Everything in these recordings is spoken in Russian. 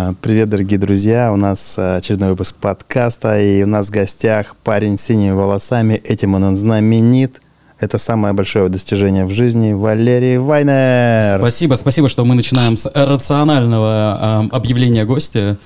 А, Привет, дорогие друзья! У нас а, очередной выпуск подкаста, и у нас в гостях парень с синими волосами. Этим он знаменит. Это самое большое достижение в жизни Валерий Вайнер. Спасибо, спасибо, что мы начинаем с рационального э, объявления гостя,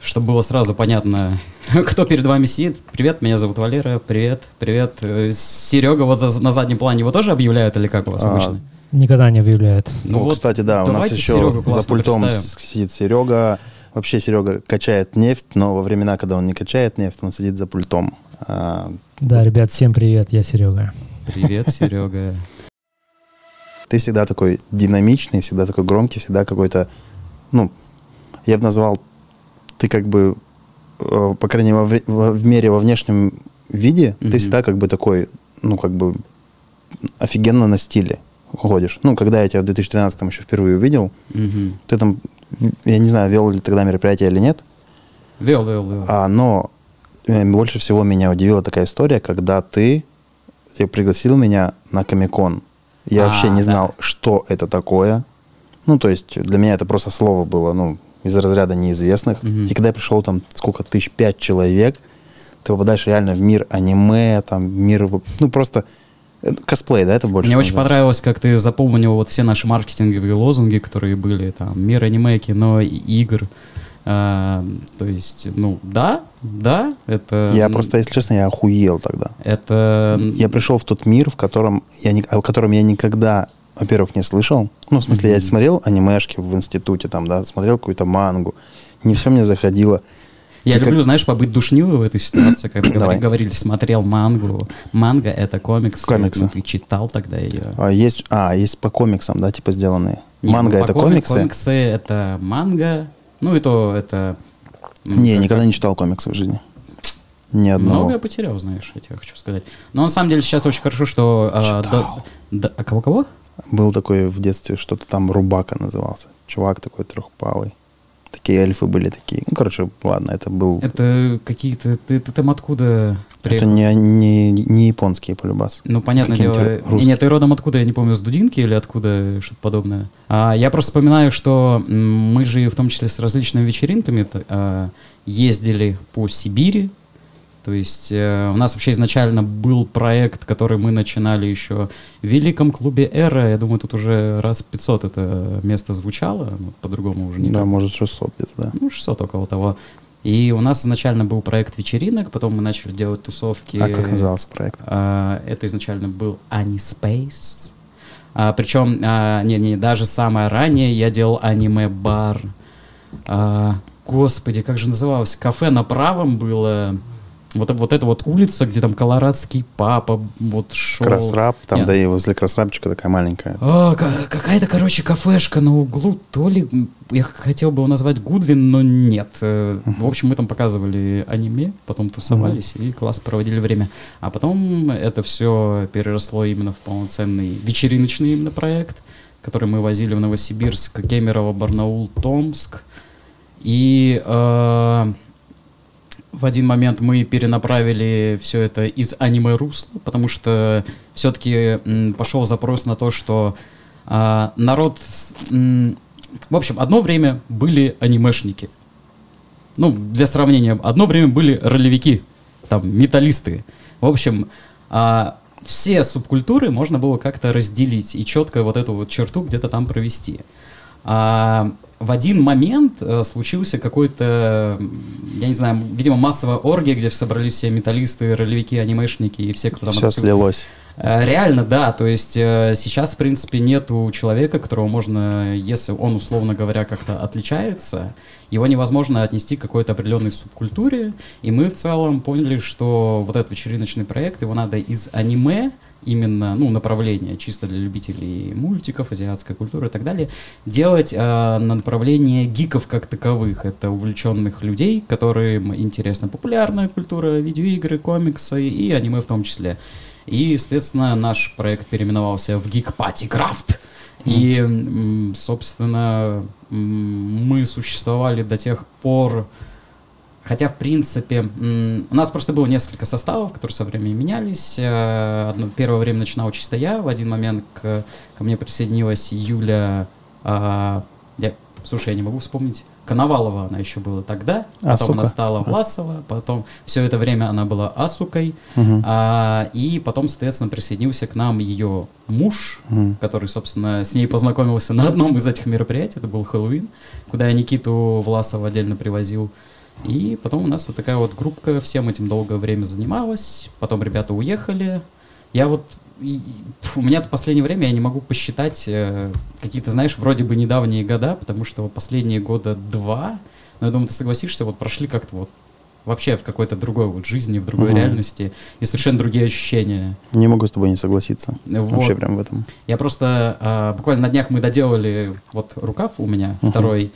чтобы было сразу понятно, кто перед вами сидит. Привет, меня зовут Валера. Привет, привет. Э, Серега вот за- на заднем плане его тоже объявляют или как у вас А, обычно? Никогда не объявляют. Ну, вот кстати, да, у нас еще за пультом представим. сидит Серега. Вообще Серега качает нефть, но во времена, когда он не качает нефть, он сидит за пультом. А, Да, ребят, всем привет, я Серега. Привет, Серега. Ты всегда такой динамичный, всегда такой громкий, всегда какой-то, ну, я бы назвал, ты как бы, э, по крайней мере, во- в мере во внешнем виде, Мгм. ты всегда как бы такой, ну, как бы офигенно на стиле ходишь. Ну, когда я тебя в 2013 еще впервые увидел, Мгм. ты там, я не знаю, вел ли тогда мероприятие или нет, Вел, вел, вел. а, но э, больше всего меня удивила такая история, когда ты, ты пригласил меня на Комикон. Я А, вообще не да. знал, что это такое. Ну, то есть для меня это просто слово было, ну, из разряда неизвестных. Мгм. И когда я пришел там, сколько тысяч, пять человек, ты попадаешь реально в мир аниме, там, мир, ну, просто косплей, да, это больше Мне очень понравилось, как ты запомнил вот все наши маркетинговые лозунги, которые были, там, мир аниме, кино, игр. А, то есть, ну, да, да, это... Я просто, если честно, я охуел тогда. Это... Я пришел в тот мир, в котором я, ни- о котором я никогда, во-первых, не слышал. Ну, в смысле, я Мгм. смотрел анимешки в институте, там, да, смотрел какую-то мангу. Не все мне заходило. Я как- люблю, знаешь, побыть душнилой в этой ситуации, когда Давай. говорили, смотрел мангу. Манга — это комикс. Комиксы. Ну, ты читал тогда ее. А, есть, а, есть по комиксам, да, типа сделанные. Не, Манга ну, это коми- комиксы? Комиксы — это манга. Ну, и то это... м, Не, как- никогда не читал комиксы в жизни. Ни одного. Много я потерял, знаешь, я тебе хочу сказать. Но на самом деле сейчас очень хорошо, что... а, Читал. да- да- а кого-кого? Был такой в детстве, что-то там Рубака назывался. Чувак такой трехпалый. Такие эльфы были такие. Ну, короче, ладно, это был... Это какие-то... Ты, ты там откуда Это не, не, не японские полюбас. Ну, понятное дело. Русские. Нет, ты родом откуда, я не помню, с Дудинки или откуда, что-то подобное. А, я просто вспоминаю, что мы же в том числе с различными вечеринками а, ездили по Сибири. То есть э, у нас вообще изначально был проект, который мы начинали еще в Великом клубе «Эра». Я думаю, тут уже раз 500 это место звучало, по-другому уже не Да, может, 600 где-то, да. ну, 600 около того. И у нас изначально был проект вечеринок, потом мы начали делать тусовки. А как назывался проект? А, это изначально был Anispace. А, причем, а, не, не, даже самое ранее я делал аниме-бар. А, господи, как же называлось? Кафе на правом было. Вот, вот эта вот улица, где там колорадский папа вот шел. Красрап, там, Нет. да и возле Красрапчика такая маленькая. А, ка- какая-то, короче, кафешка на углу, то ли я хотел бы его назвать Гудвин, но нет. Э, В общем, мы там показывали аниме, потом тусовались и класс проводили время. А потом это все переросло именно в полноценный вечериночный именно проект, который мы возили в Новосибирск, Кемерово, Барнаул, Томск. И э, в один момент мы перенаправили все это из аниме-русла, потому что все-таки пошел запрос на то, что а, народ... в общем, одно время были анимешники. Ну, для сравнения, одно время были ролевики, там, металлисты. В общем, а, все субкультуры можно было как-то разделить и четко вот эту вот черту где-то там провести. А, в один момент э, случился какой-то, я не знаю, видимо, массовая оргия, где собрались все металлисты, ролевики, анимешники и все, кто там... Все отсюда- слилось. Э, Реально, да. То есть э, сейчас, в принципе, нету человека, которого можно, если он, условно говоря, как-то отличается, его невозможно отнести к какой-то определенной субкультуре. И мы в целом поняли, что вот этот вечериночный проект, его надо из аниме, именно, ну, направление чисто для любителей мультиков, азиатской культуры и так далее, делать э, на направление гиков как таковых. Это увлеченных людей, которым интересна популярная культура, видеоигры, комиксы и аниме в том числе. И, естественно, наш проект переименовался в Geek Party Craft. И, собственно, мы существовали до тех пор, хотя, в принципе, у нас просто было несколько составов, которые со временем менялись. Э, Одно, первое время начинал чисто я, в один момент к, ко мне присоединилась Юля, а, я, слушай, я не могу вспомнить, Коновалова она еще была тогда, потом Асука. она стала Власова, потом все это время она была Асукой, Мгм. а, и потом, соответственно, присоединился к нам ее муж, Мгм. который, собственно, с ней познакомился на одном из этих мероприятий, это был Хэллоуин, куда я Никиту Власова отдельно привозил. И потом у нас вот такая вот группка всем этим долгое время занималась, потом ребята уехали. Я вот, и- у меня в последнее время я не могу посчитать э, какие-то, знаешь, вроде бы недавние года, потому что последние года два, но я думаю, ты согласишься, вот прошли как-то вот вообще в какой-то другой вот жизни, в другой Мгм. реальности, и совершенно другие ощущения. Не могу с тобой не согласиться. Вот. Вообще прям в этом. Я просто а, буквально на днях мы доделали вот рукав у меня Мгм. второй.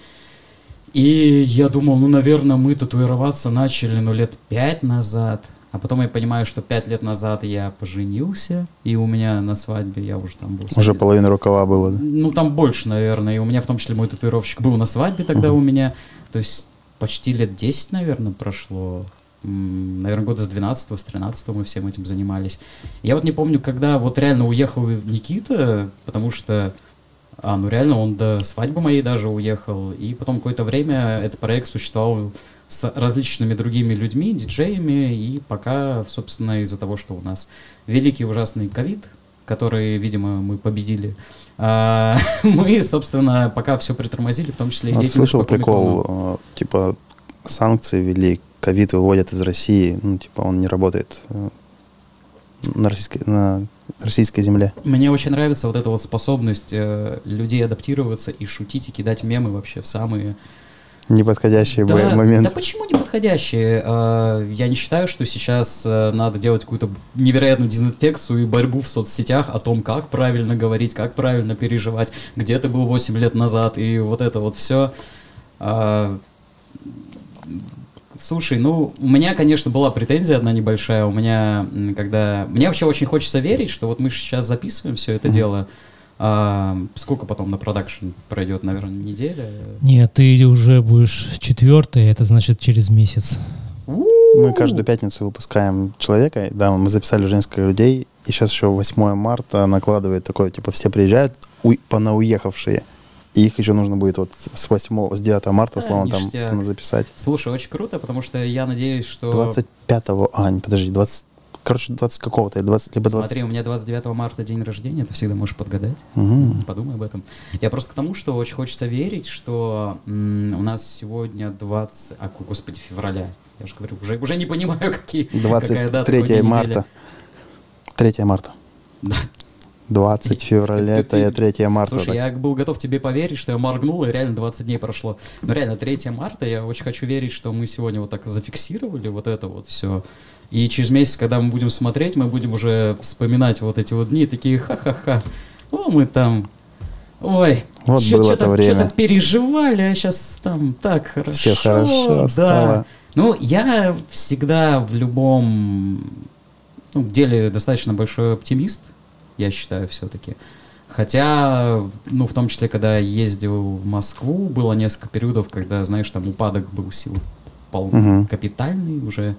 И я думал, ну, наверное, мы татуироваться начали, ну, лет пять назад. А потом я понимаю, что пять лет назад я поженился, и у меня на свадьбе я уже там был. Уже среди- половина рукава было. да? Ну, там больше, наверное. И у меня в том числе мой татуировщик был на свадьбе тогда Мгм. у меня. То есть почти лет 10, наверное, прошло. Наверное, года с 12 с 13 мы всем этим занимались. Я вот не помню, когда вот реально уехал Никита, потому что, а, ну реально он до свадьбы моей даже уехал. И потом какое-то время этот проект существовал с различными другими людьми, диджеями, и пока, собственно, из-за того, что у нас великий ужасный ковид, который, видимо, мы победили, а, мы, собственно, пока все притормозили, в том числе и деятельность слышал прикол, э, типа санкции ввели, ковид выводят из России, ну типа он не работает э, на российской, на российской земле. Мне очень нравится вот эта вот способность э, людей адаптироваться и шутить, и кидать мемы вообще в самые Неподходящий Да, б- момент. да почему не подходящие? А, Я не считаю, что сейчас э, надо делать какую-то невероятную дезинфекцию и борьбу в соцсетях о том, как правильно говорить, как правильно переживать, где ты был 8 лет назад, и вот это вот все. Слушай, ну, у меня, конечно, была претензия одна небольшая. У меня, когда... Мне вообще очень хочется верить, что вот мы сейчас записываем все это Мгм. дело. А, сколько потом на продакшн пройдет, наверное, неделя? Нет, ты уже будешь четвертый, это значит через месяц. Мы каждую пятницу выпускаем человека. Да, мы записали уже несколько людей. И сейчас еще 8 марта накладывает такое, типа, все приезжают, уй- понауехавшие. И их еще нужно будет вот с 8, с 9 марта, Да, условно, там, ништяк. там записать. Слушай, очень круто, потому что я надеюсь, что... 25-го, а, не, подожди, 20, короче, 20 какого-то, 20, либо 20. Смотри, у меня 29 марта день рождения, ты всегда можешь подгадать. Мгм. Подумай об этом. Я просто к тому, что очень хочется верить, что м, у нас сегодня 20... А, господи, февраля. Я же говорю, уже, уже не понимаю, какие... какая дата, 23 какой день марта. недели. 3 марта. Да. 20 февраля, Ты- это ты- 3 марта. Слушай, так. я был готов тебе поверить, что я моргнул, и реально 20 дней прошло. Но реально 3 марта, я очень хочу верить, что мы сегодня вот так зафиксировали вот это вот все. И через месяц, когда мы будем смотреть, мы будем уже вспоминать вот эти вот дни, такие ха-ха-ха. О, мы там... Ой, Вот чё- было чё-то- то время. чё-то переживали, а сейчас там так хорошо. Все хорошо да. стало. Ну, я всегда в любом ну, деле достаточно большой оптимист, я считаю, все-таки. Хотя, ну, в том числе, когда я ездил в Москву, было несколько периодов, когда, знаешь, там упадок был сил пол Мгм. капитальный уже.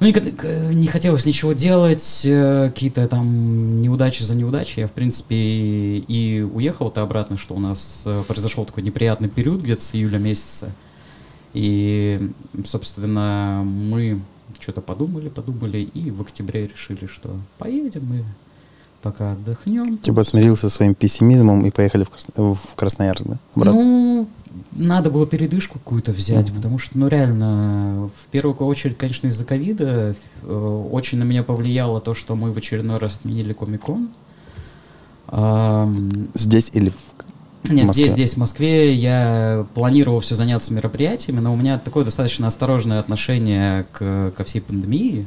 Ну, не, не хотелось ничего делать, э, какие-то там неудачи за неудачей. Я, в принципе, и, и уехал-то обратно, что у нас э, произошел такой неприятный период где-то с июля месяца. И, собственно, мы что-то подумали, подумали, и в октябре решили, что поедем мы пока отдохнем. Типа смирился со своим пессимизмом и поехали в, Красно- в Красноярск, да? Обратно. Ну, надо было передышку какую-то взять, Мгм. потому что, ну, реально, в первую очередь, конечно, из-за ковида э, очень на меня повлияло то, что мы в очередной раз отменили Комикон. Ам, Здесь или в... Нет, Москве? здесь, здесь, в Москве, я планировал все заняться мероприятиями, но у меня такое достаточно осторожное отношение к, ко всей пандемии.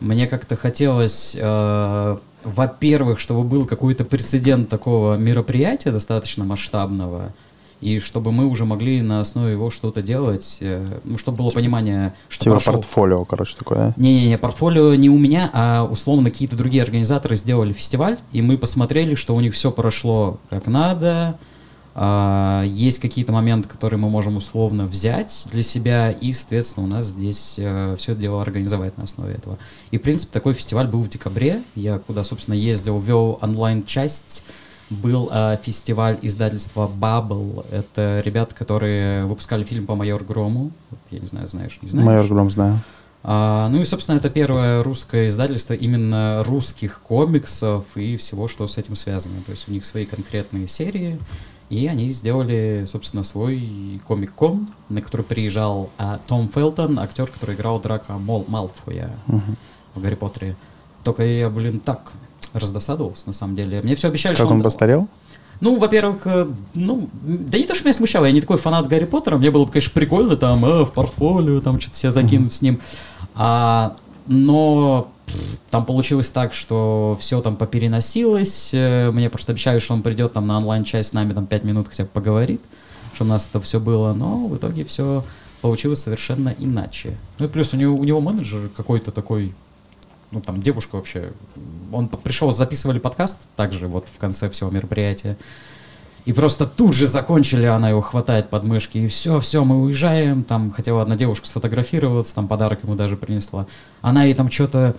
Мне как-то хотелось, э, во-первых, чтобы был какой-то прецедент такого мероприятия достаточно масштабного, и чтобы мы уже могли на основе его что-то делать, э, ну, чтобы было понимание, что Типа прошел- портфолио, короче, такое, да? не-не-не, портфолио не у меня, а условно какие-то другие организаторы сделали фестиваль, и мы посмотрели, что у них все прошло как надо. А, есть какие-то моменты, которые мы можем условно взять для себя, и, соответственно, у нас здесь все это дело организовать на основе этого. И, в принципе, такой фестиваль был в декабре. Я куда, собственно, ездил, вел онлайн-часть был э, фестиваль издательства Bubble. Это ребята, которые выпускали фильм по Майор Грому. Вот, я не знаю, знаешь, не знаешь. Майор Гром знаю. А, ну и, собственно, это первое русское издательство именно русских комиксов и всего, что с этим связано. То есть у них свои конкретные серии, и они сделали, собственно, свой комик-кон, на который приезжал а, Том Фелтон, актер, который играл Драка Мол Малфоя в Гарри Поттере. Только я, блин, так раздосадовался, на самом деле. Мне все обещали, Как что он постарел? ну, во-первых, э, ну, да не то, что меня смущало, я не такой фанат Гарри Поттера, мне было бы, конечно, прикольно там э, в портфолио, там что-то себе закинуть с ним. А, но там получилось так, что все там попереносилось, э, мне просто обещали, что он придет там на онлайн-часть с нами там 5 минут хотя бы поговорит, что у нас это все было, но в итоге все получилось совершенно иначе. Ну и плюс у него, у него менеджер какой-то такой, ну там девушка вообще, он пришел, записывали подкаст также вот в конце всего мероприятия, и просто тут же закончили, она его хватает под мышки, и все, все, мы уезжаем, там хотела одна девушка сфотографироваться, там подарок ему даже принесла. Она ей там что-то...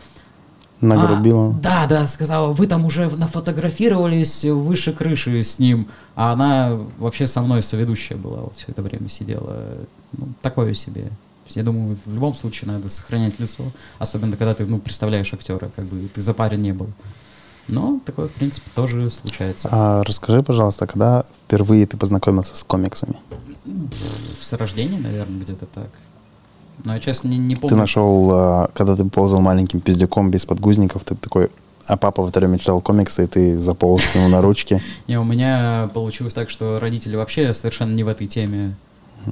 Нагрубила. А, да, да, сказала, вы там уже нафотографировались выше крыши с ним, а она вообще со мной соведущая была, вот все это время сидела. Ну, такое себе. Я думаю, в любом случае надо сохранять лицо, особенно когда ты, ну, представляешь актера, как бы ты за парень не был. Но такое, в принципе, тоже случается. А расскажи, пожалуйста, когда впервые ты познакомился с комиксами? С рождения, наверное, где-то так. Но я, честно, не, не помню. Ты нашел, а, когда ты ползал маленьким пиздюком без подгузников, ты такой, а папа в это время читал комиксы, и ты заполз к нему на ручки. Не, у меня получилось так, что родители вообще совершенно не в этой теме,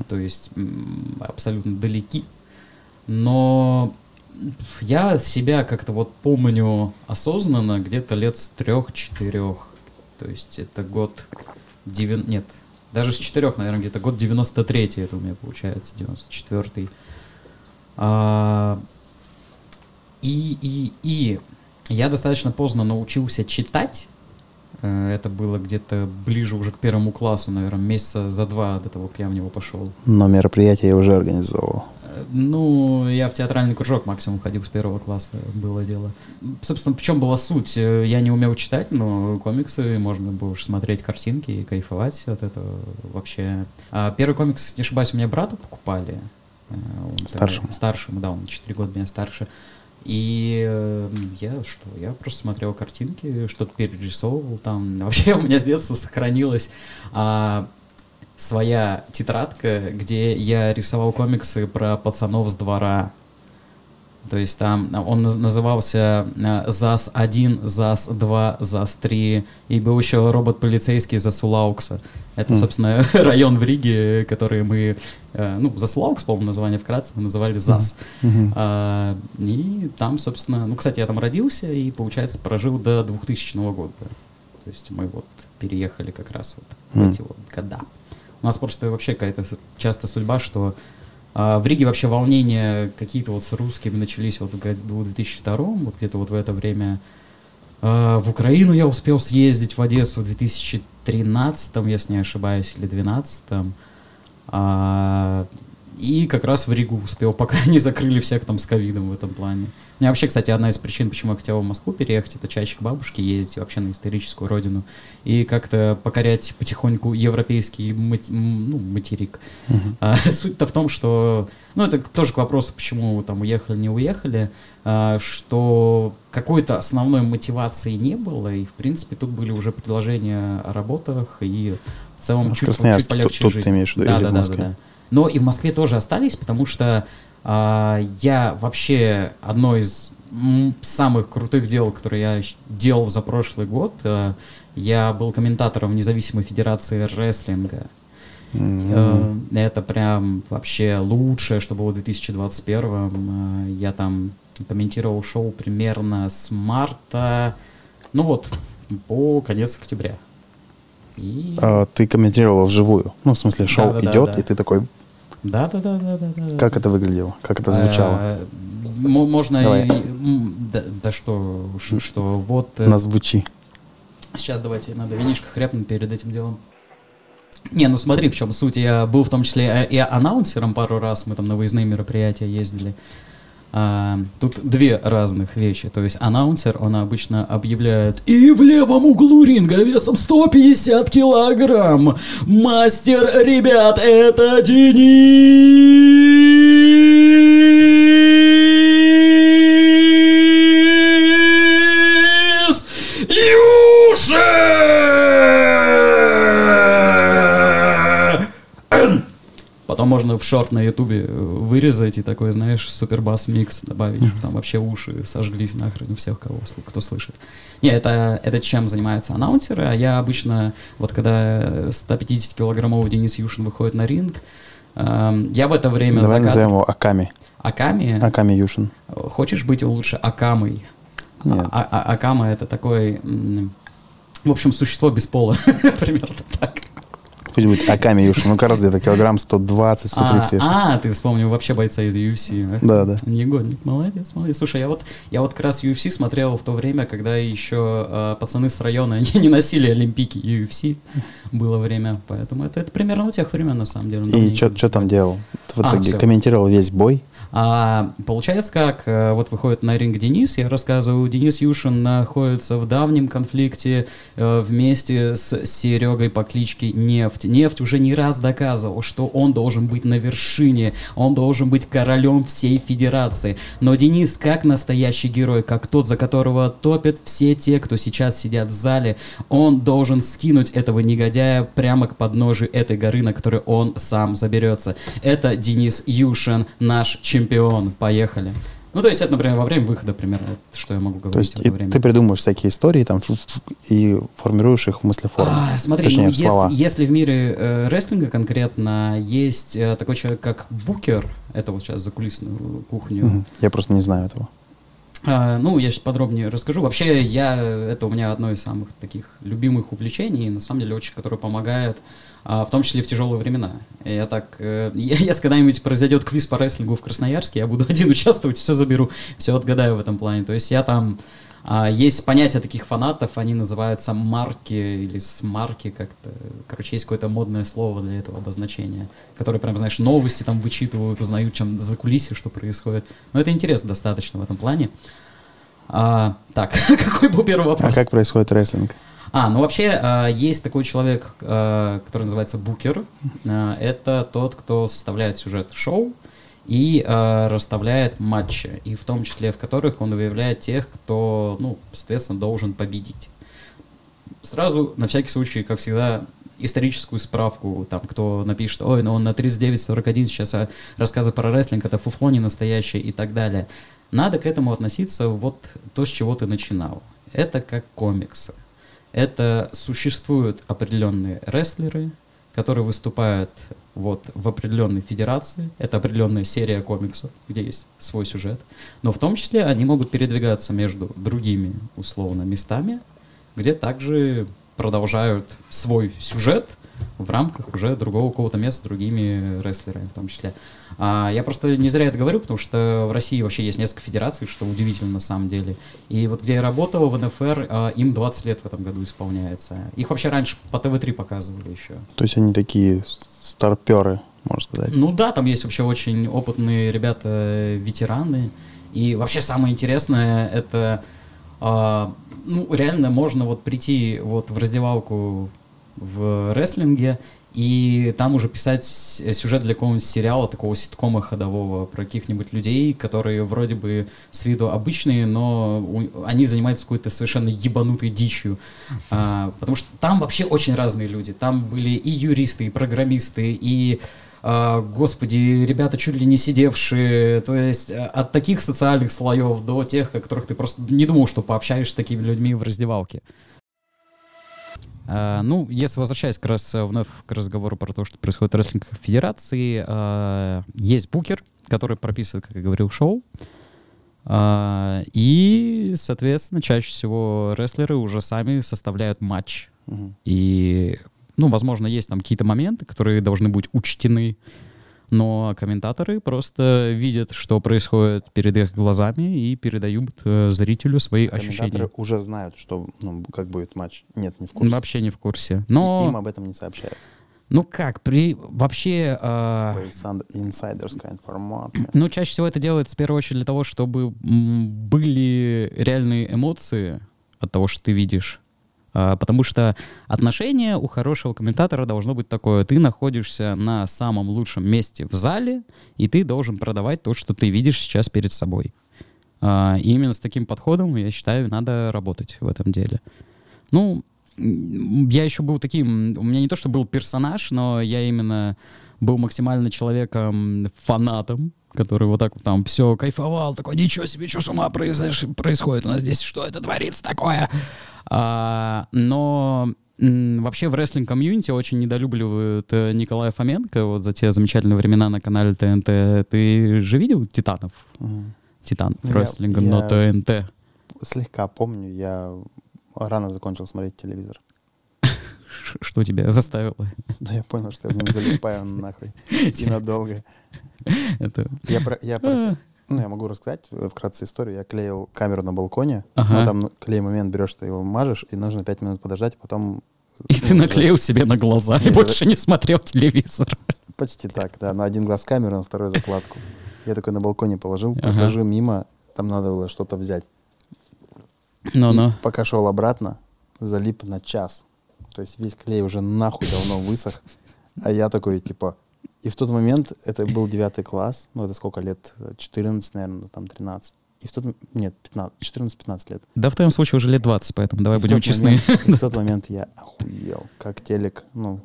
то есть абсолютно далеки. Но я себя как-то вот помню осознанно где-то лет с трех-четырех. То есть это год... Девян... Нет, даже с четырех, наверное, где-то год 93-й это у меня получается, 94-й. А, и, и, и я достаточно поздно научился читать. Э, Это было где-то ближе уже к первому классу, наверное, месяца за два до того, как я в него пошел. Но мероприятие я уже организовывал. Э, Ну, я в театральный кружок максимум ходил с первого класса, было дело. Собственно, в чем была суть? Э, Я не умел читать, но комиксы можно было уж смотреть картинки и кайфовать от этого вообще. А первый комикс, если не ошибаюсь, у меня брату покупали. Э, он тогда- Старшему. Старшему, да, он на 4 года меня старше. И э, я что, я просто смотрел картинки, что-то перерисовывал там. Вообще у меня с детства сохранилась а, своя тетрадка, где я рисовал комиксы про пацанов с двора. То есть там он наз- назывался э, ЗАС-1, ЗАС-2, ЗАС-3, и был еще робот-полицейский Засулаукса. Это, М. собственно, район в Риге, который мы, э, ну, Засулаукс, по-моему, название вкратце, мы называли ЗАС. Мгм. А, и там, собственно, ну, кстати, я там родился и, получается, прожил до 2000 года. То есть мы вот переехали как раз вот в Мгм. эти вот года. У нас просто вообще какая-то часто судьба, что а, в Риге вообще волнения какие-то вот с русскими начались вот в году 2002, вот где-то вот в это время. А, в Украину я успел съездить в Одессу в 2013, если не ошибаюсь, или 2012. А, и как раз в Ригу успел, пока не закрыли всех там с ковидом в этом плане. У меня вообще, кстати, одна из причин, почему я хотел в Москву переехать, это чаще к бабушке ездить вообще на историческую родину и как-то покорять потихоньку европейский мати- ну, материк. Мгм. А, Суть-то в том, что, ну, это тоже к вопросу, почему там уехали, не уехали, а, что какой-то основной мотивации не было, и, в принципе, тут были уже предложения о работах, и в целом в чуть, Красноярске, чуть полегче тут- тут жить. ты имеешь в виду, да, или да, в да, Москве? да, да. Но и в Москве тоже остались, потому что а, я вообще одно из самых крутых дел, которые я делал за прошлый год, э, я был комментатором независимой федерации рестлинга. Э, Это прям вообще лучшее, что было в 2021. Э, Я там комментировал шоу примерно с марта, ну вот, по конец октября. И... А, Ты комментировал вживую. Ну, в смысле, шоу Да-да-да, идет, да. и ты такой, Да, да, да, да, да, да. как это выглядело, как это звучало? Э, Можно Давай. и- да, да что, что вот э, Назвучи. сейчас давайте надо винишко хряпнуть перед этим делом. Не, ну смотри, в чем суть. Я был в том числе и анонсером пару раз, мы там на выездные мероприятия ездили. А, тут две разных вещи. То есть аннаунсер, он обычно объявляет «И в левом углу ринга весом 150 килограмм! Мастер, ребят, это Денис можно в шорт на ютубе э, вырезать и такой, знаешь, супербас микс добавить, чтобы там вообще уши сожглись нахрен у всех, кого, кто слышит. Не, это, это чем занимаются аннаунсеры, а я обычно, вот когда 150-килограммовый Денис Юшин выходит на ринг, эм, я в это время Давай за назовем его Аками. Аками, Аками Юшин. хочешь быть лучше Акамой? Нет. А- а- Акама это такой, в общем, существо без пола, примерно так. Пусть будет Аками Юшин. Ну, как раз где-то килограмм 120, 130 вешает. А, а, ты вспомнил вообще бойца из UFC. Да, да. Негодник, молодец, молодец. Слушай, я вот, я вот как раз UFC смотрел в то время, когда еще э, пацаны с района они не носили олимпийки UFC. Было время, поэтому это, это примерно у тех времен, на самом деле. И что там делал? В А, итоге всё. комментировал весь бой. А, получается как, э, вот выходит на ринг Денис, я рассказываю, Денис Юшин находится в давнем конфликте э, вместе с Серегой по кличке Нефть. Нефть уже не раз доказывал, что он должен быть на вершине, он должен быть королем всей федерации. Но Денис, как настоящий герой, как тот, за которого топят все те, кто сейчас сидят в зале, он должен скинуть этого негодяя прямо к подножию этой горы, на которой он сам заберется. Это Денис Юшин, наш чемпион. Поехали. Ну, то есть это, например, во время выхода примерно, вот что я могу говорить То есть и время. ты придумываешь всякие истории там и формируешь их в мыслеформу. А, смотри, Точнее, ну, в слова. если, если в мире э, рестлинга конкретно есть э, такой человек, как Букер, это вот сейчас закулисную кухню, Мгм. Я просто не знаю этого. А, ну, я сейчас подробнее расскажу. Вообще, я, это у меня одно из самых таких любимых увлечений, на самом деле, очень, которое помогает, в том числе в тяжелые времена. Я так, э, если когда-нибудь произойдет квиз по рестлингу в Красноярске, я буду один участвовать, все заберу, все отгадаю в этом плане. То есть я там, а, есть понятие таких фанатов, они называются марки или смарки как-то. Короче, есть какое-то модное слово для этого обозначения, которые прям, знаешь, новости там вычитывают, узнают, чем за кулисье, что происходит. Но это интересно достаточно в этом плане. А, так, какой был первый А вопрос? как происходит рестлинг? А, ну вообще а, есть такой человек, а, который называется букер. А, это тот, кто составляет сюжет шоу и а, расставляет матчи, и в том числе в которых он выявляет тех, кто, ну, соответственно, должен победить. Сразу, на всякий случай, как всегда, историческую справку, там, кто напишет, ой, ну он на 39-41 сейчас а, рассказы про рестлинг, это фуфло не настоящее и так далее. Надо к этому относиться вот то, с чего ты начинал. Это как комиксы. Это существуют определенные рестлеры, которые выступают вот в определенной федерации. Это определенная серия комиксов, где есть свой сюжет. Но в том числе они могут передвигаться между другими, условно, местами, где также продолжают свой сюжет в рамках уже другого какого-то места с другими рестлерами в том числе. А, я просто не зря это говорю, потому что в России вообще есть несколько федераций, что удивительно на самом деле. И вот где я работал в НФР, а, им 20 лет в этом году исполняется. Их вообще раньше по ТВ-3 показывали еще. То есть они такие старперы, можно сказать. Ну да, там есть вообще очень опытные ребята, ветераны. И вообще самое интересное, это а, ну, реально можно вот прийти вот в раздевалку в рестлинге и там уже писать сюжет для какого-нибудь сериала, такого ситкома ходового, про каких-нибудь людей, которые вроде бы с виду обычные, но у- они занимаются какой-то совершенно ебанутой дичью. А, потому что там вообще очень разные люди. Там были и юристы, и программисты, и а, господи, ребята чуть ли не сидевшие, то есть а, от таких социальных слоев до тех, о которых ты просто не думал, что пообщаешься с такими людьми в раздевалке. А, ну, если возвращаясь как раз э, вновь к разговору про то, что происходит в рестлинг федерации, а, есть букер, который прописывает, как я говорил, шоу. А, и, соответственно, чаще всего рестлеры уже сами составляют матч. Мгм. И, ну, возможно, есть там какие-то моменты, которые должны быть учтены, но комментаторы просто видят, что происходит перед их глазами и передают э, зрителю свои Комментаторы ощущения. уже знают, что, ну, как будет матч. Нет, не в курсе. Вообще не в курсе. И Но, Им об этом не сообщают. Ну как, при вообще... э, Инсайдерская информация. Ну, чаще всего это делается в первую очередь для того, чтобы были реальные эмоции от того, что ты видишь. А, Потому что отношение у хорошего комментатора должно быть такое. Ты находишься на самом лучшем месте в зале, и ты должен продавать то, что ты видишь сейчас перед собой. А, И именно с таким подходом, я считаю, надо работать в этом деле. Ну, я еще был таким, у меня не то, что был персонаж, но я именно был максимально человеком фанатом, который вот так вот там все кайфовал, такой, ничего себе, что с ума произош- происходит у нас здесь, что это творится такое? А, но вообще в рестлинг-комьюнити очень недолюбливают э, Николая Фоменко вот за те замечательные времена на канале ТНТ. Ты же видел «Титанов»? «Титанов» Я- рестлинга на я- ТНТ. Слегка помню, я рано закончил смотреть телевизор. Что тебя заставило? Да я понял, что я в нем залипаю нахуй. И надолго. Это... Я, про- я, про- А, ну, я могу рассказать э, вкратце историю. Я клеил камеру на балконе. Ага. Ну, там ну, клей момент берешь, ты его мажешь, и нужно 5 минут подождать, потом... И ну, ты наклеил себе на глаза и больше не смотрел телевизор. Почти так, да. На один глаз камеру, на второй закладку. Я такой на балконе положил, прохожу мимо, там надо было что-то взять. Ну-ну. И пока шел обратно, залип на час. То есть весь клей уже нахуй давно высох. А я такой, типа... И в тот момент, это был девятый класс, ну это сколько лет? 14, наверное, там 13. И в тот... Нет, 15, 14-15 лет. Да, в твоем случае уже лет 20, поэтому давай И будем честны. момент- и в тот момент я охуел, как телек, ну...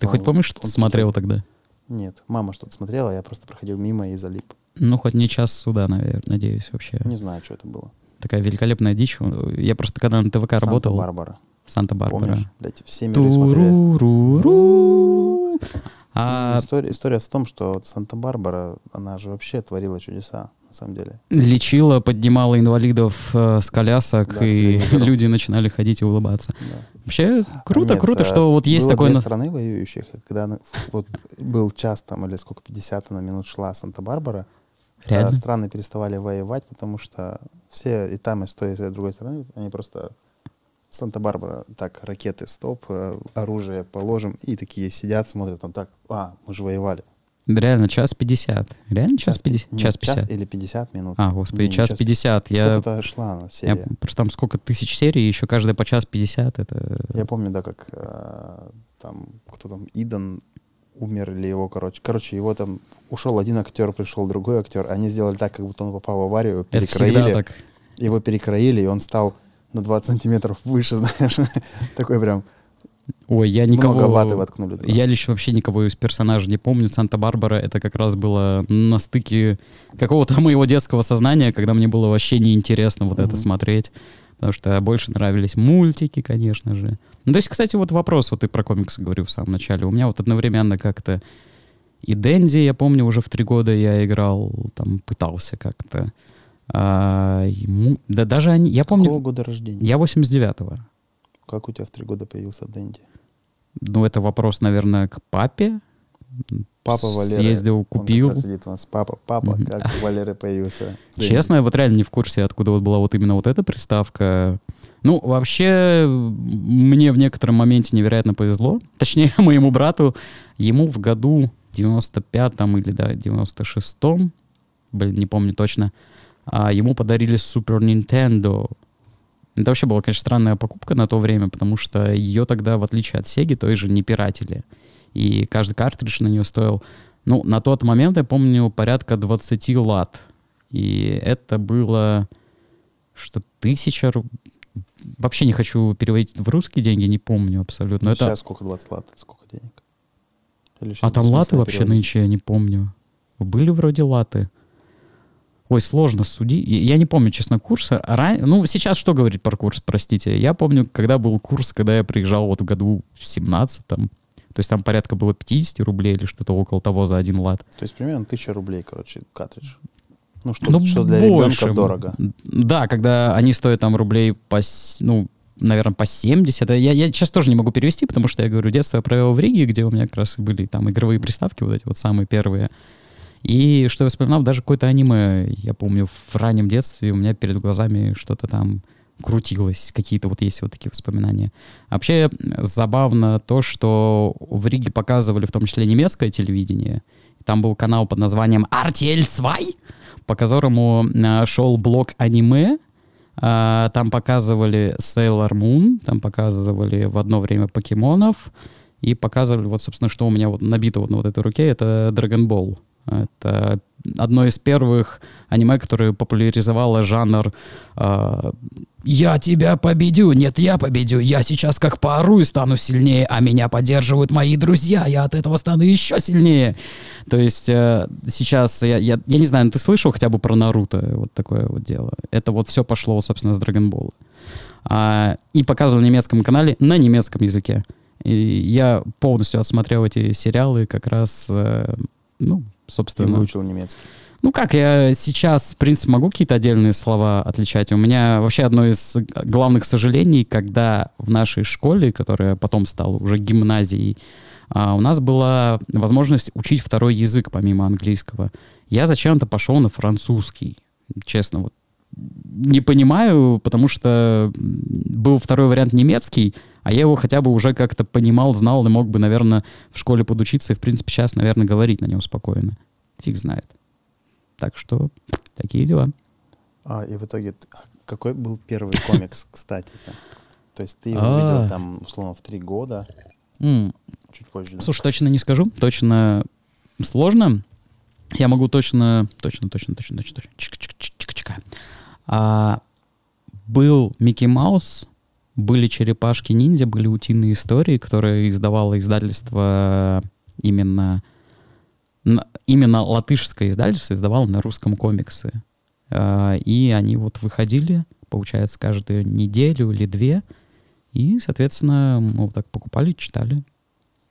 Ты хоть он- помнишь, что ты смотрел тогда? Нет, мама что-то смотрела, я просто проходил мимо и залип. Ну, хоть не час суда, наверное, надеюсь, вообще. Не знаю, что это было. Такая великолепная дичь. Я просто когда на ТВК работал... Санта-Барбара. Санта-Барбара. Помнишь? Блядь, все миры смотрели. А История, история в том, что вот Санта-Барбара, она же вообще творила чудеса, на самом деле. лечила, поднимала инвалидов э, с колясок, Да, и люди начинали ходить и улыбаться. Да. Вообще круто, Нет, круто, э, что вот есть было такое... две страны воюющих, когда вот был час там, или сколько, 50 на минут шла Санта-Барбара, э, Реально? страны переставали воевать, потому что все и там, и с той, и с другой стороны, они просто... Санта-Барбара, так, ракеты, стоп, э, оружие положим, и такие сидят, смотрят, там так, а, мы же воевали. Реально, час пятьдесят. Реально час пятьдесят? Час пятьдесят. или 50 минут. А, господи, Не, час пятьдесят. Я, Сколько-то шла она, я серия. просто там сколько тысяч серий, еще каждая по час пятьдесят. Это... Я помню, да, как э, там, кто там, Идан умер или его, короче. Короче, его там ушел один актер, пришел другой актер. Они сделали так, как будто он попал в аварию, это всегда перекроили. так. Его перекроили, и он стал на 20 сантиметров выше, знаешь. Такой прям Ой, я никого... много ваты воткнули. туда. Я лично вообще никого из персонажей не помню. Санта-Барбара это как раз было на стыке какого-то моего детского сознания, когда мне было вообще неинтересно вот это Мгм. смотреть. Потому что больше нравились мультики, конечно же. Ну, то есть, кстати, вот вопрос, вот ты про комиксы говорил в самом начале. У меня вот одновременно как-то и Дэнди, я помню, уже в три года я играл, там, пытался как-то. А, и му- Да даже они... Я Какого помню... года рождения? Я 89-го. Как у тебя в три года появился Дэнди? Ну, это вопрос, наверное, к папе. Папа Валера. Съездил, Он купил. раз сидит у нас. Папа, папа, как у Валеры появился Дэнди? Честно, я вот реально не в курсе, откуда вот была вот именно вот эта приставка. Ну, вообще, мне в некотором моменте невероятно повезло. Точнее, моему брату, ему в году 95-м или, да, 96-м, блин, не помню точно, а ему подарили Super Nintendo. Это вообще была, конечно, странная покупка на то время, потому что ее тогда, в отличие от Sega, той же не пиратили. И каждый картридж на нее стоил, ну, на тот момент, я помню, порядка 20 лат. И это было что тысяча ру- Вообще не хочу переводить в русские деньги, не помню абсолютно. Ну, это... Сейчас сколько 20 лат, это сколько денег? А там латы вообще переводить? нынче, я не помню. Были вроде латы. Ой, сложно судить. Я не помню, честно, курса. Ран- Ну, сейчас что говорить про курс, простите. Я помню, когда был курс, когда я приезжал вот в году в 17-м. То есть там порядка было 50 рублей или что-то около того за один лат. То есть примерно 1000 рублей, короче, картридж. Ну, что, Ну, что для больше. ребенка дорого. Да, когда они стоят там рублей по, ну, наверное, по 70. Я, я сейчас тоже не могу перевести, потому что я говорю, детство я провел в Риге, где у меня как раз и были там игровые приставки, вот эти вот самые первые. И что я вспоминал, даже какое-то аниме, я помню, в раннем детстве у меня перед глазами что-то там крутилось. Какие-то вот есть вот такие воспоминания. Вообще забавно то, что в Риге показывали в том числе немецкое телевидение. Там был канал под названием RTL 2, по которому э, шел блок аниме. Э, там показывали Sailor Moon, там показывали в одно время покемонов. И показывали, вот, собственно, что у меня вот набито вот на вот этой руке, это Dragon Ball. Это одно из первых аниме, которое популяризовало жанр э, «Я тебя победю, нет, я победю, я сейчас как поору и стану сильнее, а меня поддерживают мои друзья, я от этого стану еще сильнее». То есть э, сейчас, я, я, я не знаю, ты слышал хотя бы про Наруто, вот такое вот дело. Это вот все пошло, собственно, с Драгонбола. А, и показывал на немецком канале на немецком языке. И я полностью отсмотрел эти сериалы как раз, э, ну, собственно... Ты выучил немецкий. Ну как, я сейчас, в принципе, могу какие-то отдельные слова отличать. У меня вообще одно из главных сожалений, когда в нашей школе, которая потом стала уже гимназией, а, у нас была возможность учить второй язык помимо английского. Я зачем-то пошел на французский. Честно, вот не понимаю, потому что был второй вариант немецкий, а я его хотя бы уже как-то понимал, знал и мог бы, наверное, в школе подучиться и, в принципе, сейчас, наверное, говорить на нем спокойно. Фиг знает. Так что такие дела. А, и в итоге, а какой был первый комикс, кстати? -то? То есть ты его видел А. там, условно, в три года, чуть позже. да? Слушай, точно не скажу. Точно сложно. Я могу точно, точно, точно, точно, точно, точно. Чик-чик-чик-чик-чика. А, был Микки Маус, были черепашки-ниндзя, были утиные истории, которые издавало издательство именно на- именно латышское издательство издавало на русском комиксы. А, И они вот выходили, получается, каждую неделю или две. И, соответственно, мы вот так покупали, читали.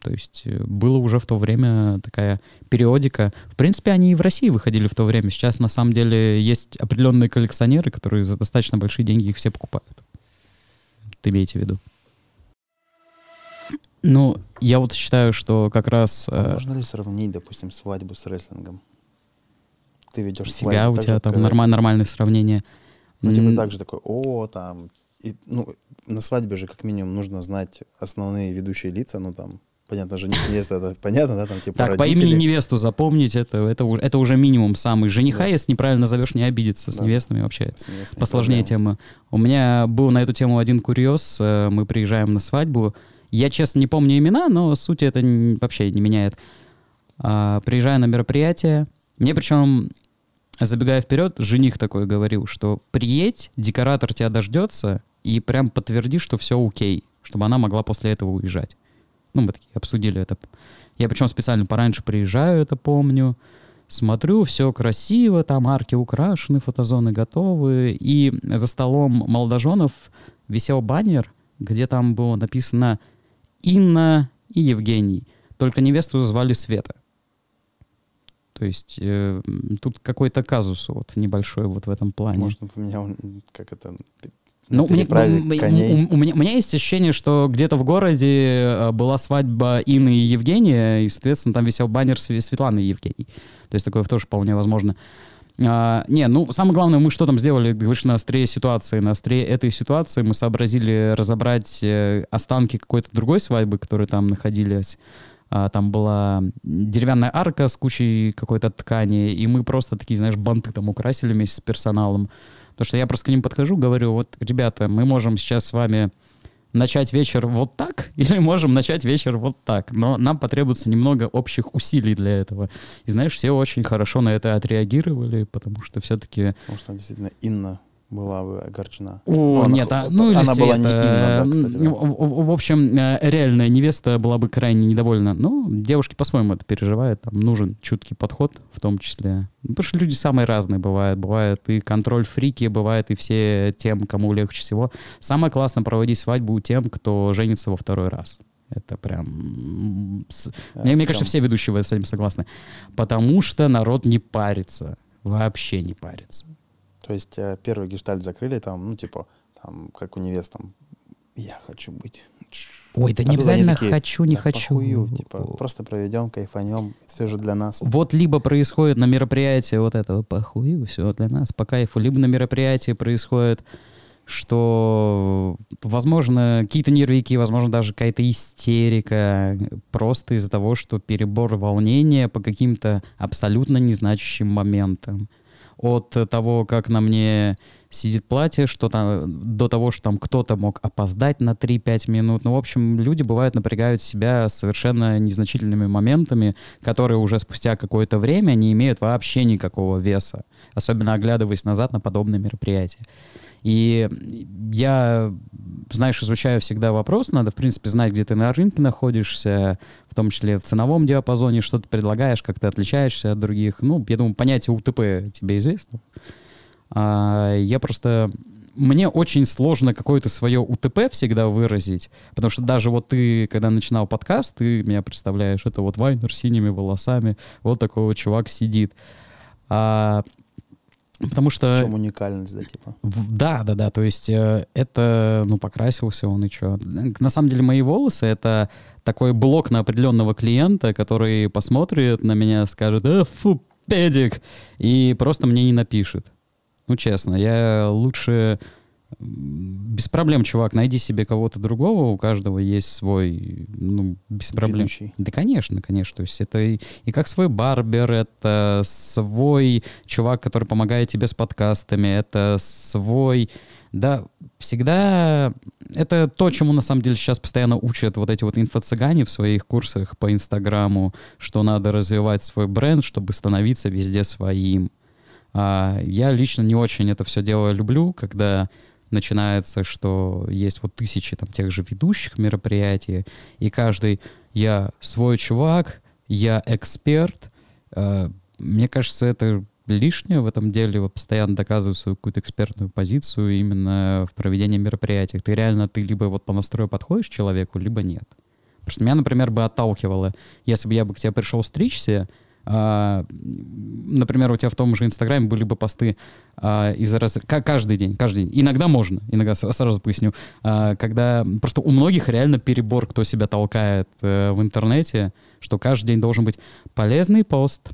То есть э, было уже в то время такая периодика. В принципе, они и в России выходили в то время. Сейчас, на самом деле, есть определенные коллекционеры, которые за достаточно большие деньги их все покупают. Вот имейте в виду. Ну, я вот считаю, что как раз... А э, можно ли сравнить, допустим, свадьбу с рестлингом? Ты ведешь Себя свадьбу, у тебя там нормаль- нормальное сравнение. Ну, типа так же такой, о, там... И, ну, на свадьбе же как минимум нужно знать основные ведущие лица, ну, там, понятно, жених, невеста, это понятно, да, там, типа, Так, по родители. имени невесту запомнить, это, это, уже- это уже минимум самый. Жениха, Да. если неправильно зовешь, не обидеться. С Да. невестами вообще С невестой посложнее проблема. тема. У меня был на эту тему один курьез. э, Мы приезжаем на свадьбу. Я, честно, не помню имена, но суть это вообще не меняет. А, Приезжаю на мероприятие. Мне причем, забегая вперед, жених такой говорил, что приедь, декоратор тебя дождется и прям подтверди, что все окей, чтобы она могла после этого уезжать. Ну, мы такие обсудили это. Я причем специально пораньше приезжаю, это помню. Смотрю, все красиво, там арки украшены, фотозоны готовы. И за столом молодоженов висел баннер, где там было написано Инна и Евгений. Только невесту звали Света. То есть э, тут какой-то казус вот небольшой вот в этом плане. Может, поменял, как это, Ну, мне- коней. у, у меня, у меня есть ощущение, что где-то в городе э, была свадьба Инны и Евгения, и, соответственно, там висел баннер Све- Светланы и Евгений. То есть такое тоже вполне возможно. А, не, ну, самое главное, мы что там сделали, говоришь, на острие ситуации. На острие этой ситуации мы сообразили разобрать э, останки какой-то другой свадьбы, которые там находились. А, там была деревянная арка с кучей какой-то ткани, и мы просто такие, знаешь, банты там украсили вместе с персоналом. Потому что я просто к ним подхожу, говорю, вот, ребята, мы можем сейчас с вами начать вечер вот так, или можем начать вечер вот так. Но нам потребуется немного общих усилий для этого. И знаешь, все очень хорошо на это отреагировали, потому что все-таки... Потому что действительно Инна была бы огорчена. О, она нет, а, ну она была не Света, Инна, да, кстати. да. м, В, в- общем, э, реальная невеста была бы крайне недовольна. Ну, девушки по-своему это переживают. Там нужен чуткий подход в том числе. Ну, Потому что люди самые разные бывают. Бывает и контроль-фрики, бывает и все тем, кому легче всего. Самое классно проводить свадьбу тем, кто женится во второй раз. Это прям... А Мне, в мне кажется, все ведущие с этим согласны. Потому что народ не парится. Вообще не парится. То есть э, первый гештальт закрыли, там, ну, типа, там, как у невест, там, я хочу быть. Ой, да А не обязательно такие, хочу, не «Да хочу. похую, типа, просто проведем, кайфанем, это все же для нас. Вот либо происходит на мероприятии вот этого похуй, все для нас, по кайфу, либо на мероприятии происходит что, возможно, какие-то нервики, возможно, даже какая-то истерика, просто из-за того, что перебор волнения по каким-то абсолютно незначащим моментам. От того, как на мне сидит платье, что там, до того, что там кто-то мог опоздать на 3-5 минут. Ну, в общем, люди, бывают, напрягают себя совершенно незначительными моментами, которые уже спустя какое-то время не имеют вообще никакого веса, особенно оглядываясь назад на подобные мероприятия. И я, знаешь, изучаю всегда вопрос, надо, в принципе, знать, где ты на рынке находишься, в том числе в ценовом диапазоне, что ты предлагаешь, как ты отличаешься от других. Ну, я думаю, понятие УТП тебе известно. А, я просто мне очень сложно какое-то свое УТП всегда выразить, потому что даже вот ты, когда начинал подкаст, ты меня представляешь, это вот Вайнер с синими волосами, вот такой вот чувак сидит. А, потому что... В чем уникальность, да, типа? Да, да, да, то есть э, это, ну, покрасился он и что. На самом деле мои волосы — это такой блок на определенного клиента, который посмотрит на меня, скажет, э, фу, педик, и просто мне не напишет. Ну, честно, я лучше... Без проблем, чувак, найди себе кого-то другого, у каждого есть свой, ну, без проблем. Ведущий. Да, конечно, конечно. То есть это и, и как свой барбер, это свой чувак, который помогает тебе с подкастами, это свой... Да, всегда это то, чему на самом деле сейчас постоянно учат вот эти вот инфо-цыгане в своих курсах по Инстаграму, что надо развивать свой бренд, чтобы становиться везде своим. А, я лично не очень это все дело люблю, когда начинается, что есть вот тысячи там тех же ведущих мероприятий, и каждый «я свой чувак», «я эксперт». А, мне кажется, это лишнее в этом деле, вот постоянно доказывать свою какую-то экспертную позицию именно в проведении мероприятий. Ты реально, ты либо вот по настрою подходишь человеку, либо нет. Просто меня, например, бы отталкивало, если бы я бы к тебе пришел стричься, например, у тебя в том же Инстаграме были бы посты а, из раз каждый день, каждый день. Иногда можно, иногда сразу поясню, а, когда просто у многих реально перебор, кто себя толкает э, в интернете, что каждый день должен быть полезный пост,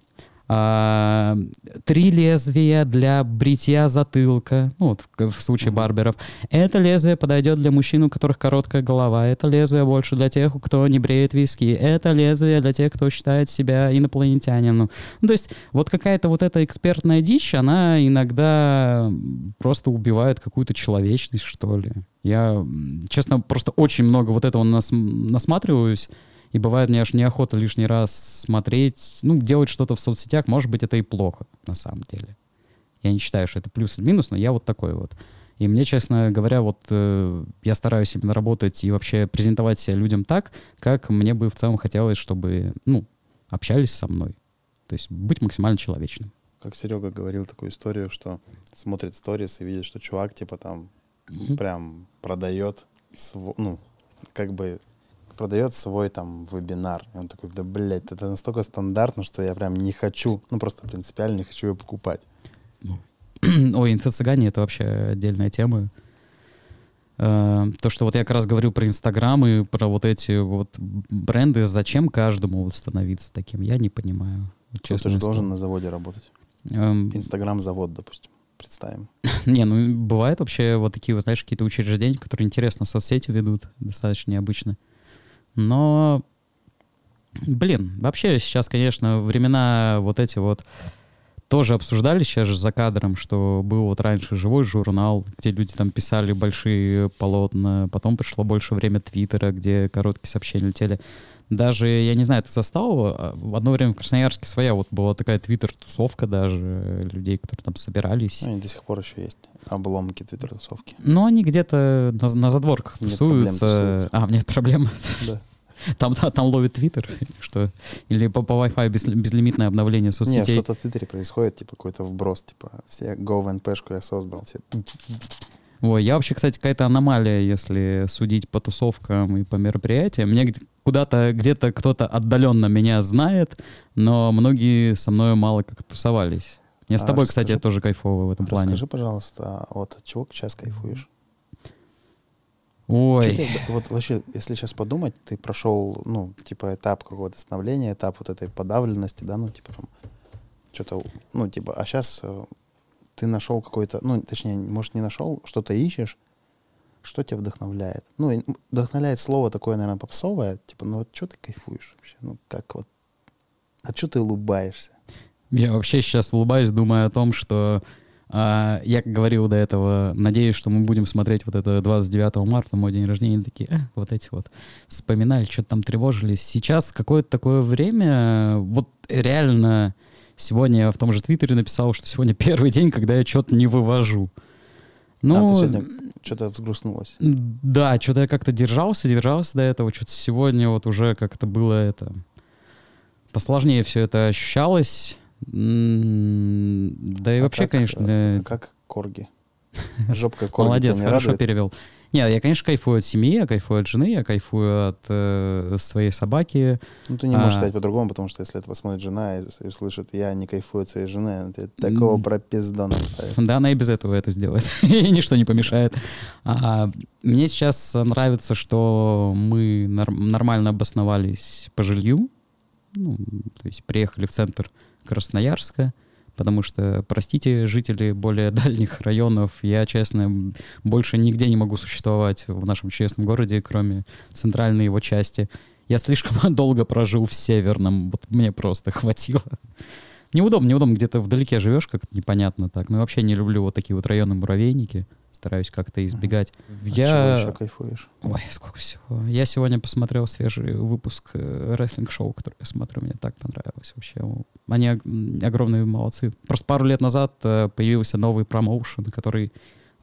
а, три лезвия для бритья затылка, ну вот в, в случае барберов. Это лезвие подойдет для мужчин, у которых короткая голова. Это лезвие больше для тех, кто не бреет виски. Это лезвие для тех, кто считает себя инопланетянином. Ну, то есть вот какая-то вот эта экспертная дичь, она иногда просто убивает какую-то человечность, что ли. Я, честно, просто очень много вот этого нас, насматриваюсь. И бывает мне аж неохота лишний раз смотреть, ну, делать что-то в соцсетях, может быть, это и плохо, на самом деле. Я не считаю, что это плюс или минус, но я вот такой вот. И мне, честно говоря, вот э, я стараюсь именно работать и вообще презентовать себя людям так, как мне бы в целом хотелось, чтобы, ну, общались со мной. То есть быть максимально человечным. Как Серега говорил такую историю, что смотрит сторис и видит, что чувак, типа, там mm-hmm. прям продает, св... ну, как бы продает свой там вебинар. И он такой, да, блядь, это настолько стандартно, что я прям не хочу, ну просто принципиально не хочу его покупать. Ну, ой, инфо-цыгане — это вообще отдельная тема. Э, то, что вот я как раз говорю про Инстаграм и про вот эти вот бренды, зачем каждому вот становиться таким, я не понимаю. Честно Кто-то же должен на заводе работать. Эм. Инстаграм-завод, допустим. Представим. Не, ну бывает вообще вот такие, вот, знаешь, какие-то учреждения, которые интересно соцсети ведут, достаточно необычно. Но, блин, вообще сейчас, конечно, времена вот эти вот тоже обсуждали сейчас же за кадром, что был вот раньше живой журнал, где люди там писали большие полотна, потом пришло больше время Твиттера, где короткие сообщения летели. Даже, я не знаю, ты застал, а, в одно время в Красноярске своя вот была такая твиттер-тусовка даже людей, которые там собирались. Ну, они до сих пор еще есть, обломки твиттер-тусовки. Но они где-то на, на задворках нет тусуются. тусуются. А, нет проблем. Да. Там, там ловит Твиттер, что? Или по, по Wi-Fi без, безлимитное обновление соцсетей? Нет, что-то в Твиттере происходит, типа какой-то вброс, типа все go в np я создал, все. Ой, я вообще, кстати, какая-то аномалия, если судить по тусовкам и по мероприятиям. Мне куда-то, где-то кто-то отдаленно меня знает, но многие со мной мало как тусовались. Я с а тобой, расскажи, кстати, тоже кайфово в этом плане. Расскажи, пожалуйста, вот от чего сейчас кайфуешь? Ой. Ты, вот вообще, если сейчас подумать, ты прошел, ну, типа, этап какого-то становления, этап вот этой подавленности, да, ну, типа, там, что-то, ну, типа, а сейчас э, ты нашел какой-то, ну, точнее, может, не нашел, что-то ищешь, Что тебя вдохновляет? Ну, вдохновляет слово такое, наверное, попсовое. Типа, ну вот что ты кайфуешь вообще? Ну, как вот... А что ты улыбаешься? Я вообще сейчас улыбаюсь, думая о том, что а, я как говорил до этого, надеюсь, что мы будем смотреть вот это 29 марта, мой день рождения, такие, э, вот эти вот, вспоминали, что-то там тревожились. Сейчас какое-то такое время, вот реально, сегодня я в том же Твиттере написал, что сегодня первый день, когда я что-то не вывожу. Ну, а, ты сегодня что-то взгрустнулось? Да, что-то я как-то держался, держался до этого, что-то сегодня вот уже как-то было это... Посложнее все это ощущалось. Да и а вообще, как, конечно... А как корги? Жопка корги Молодец, хорошо радует? перевел. Нет, я, конечно, кайфую от семьи, я кайфую от жены, я кайфую от э, своей собаки. Ну, ты не можешь а, сказать по-другому, потому что если это посмотрит жена и, и слышит, я не кайфую от своей жены, ты такого пропиздона ставишь. Да, она и без этого это сделает. и ничто не помешает. А, мне сейчас нравится, что мы норм- нормально обосновались по жилью. Ну, то есть приехали в центр Красноярска, потому что, простите, жители более дальних районов, я, честно, больше нигде не могу существовать в нашем чудесном городе, кроме центральной его части. Я слишком долго прожил в северном, вот мне просто хватило. Неудобно, неудобно, где-то вдалеке живешь, как-то непонятно так. Ну, вообще не люблю вот такие вот районы муравейники стараюсь как-то избегать. А я... чего еще кайфуешь? Ой, сколько всего. Я сегодня посмотрел свежий выпуск э, рестлинг-шоу, который я смотрю, мне так понравилось вообще. Они огромные молодцы. Просто пару лет назад э, появился новый промоушен, который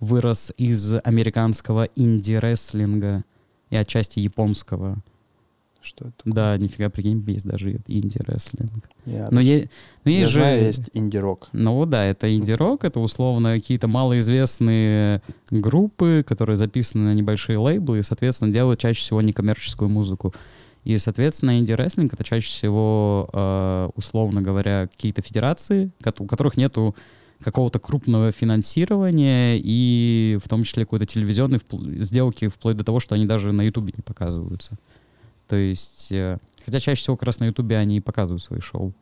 вырос из американского инди-рестлинга и отчасти японского. Что это? Да, нифига, прикинь, есть даже инди-рестлинг. Я, но, е, но есть я же... Знаю, есть инди-рок. Ну да, это инди-рок, это условно какие-то малоизвестные группы, которые записаны на небольшие лейблы и, соответственно, делают чаще всего некоммерческую музыку. И, соответственно, инди-рестлинг — это чаще всего, э, условно говоря, какие-то федерации, у которых нету какого-то крупного финансирования и в том числе какой-то телевизионной сделки, вплоть до того, что они даже на Ютубе не показываются. То есть, э, хотя чаще всего как раз на Ютубе они и показывают свои шоу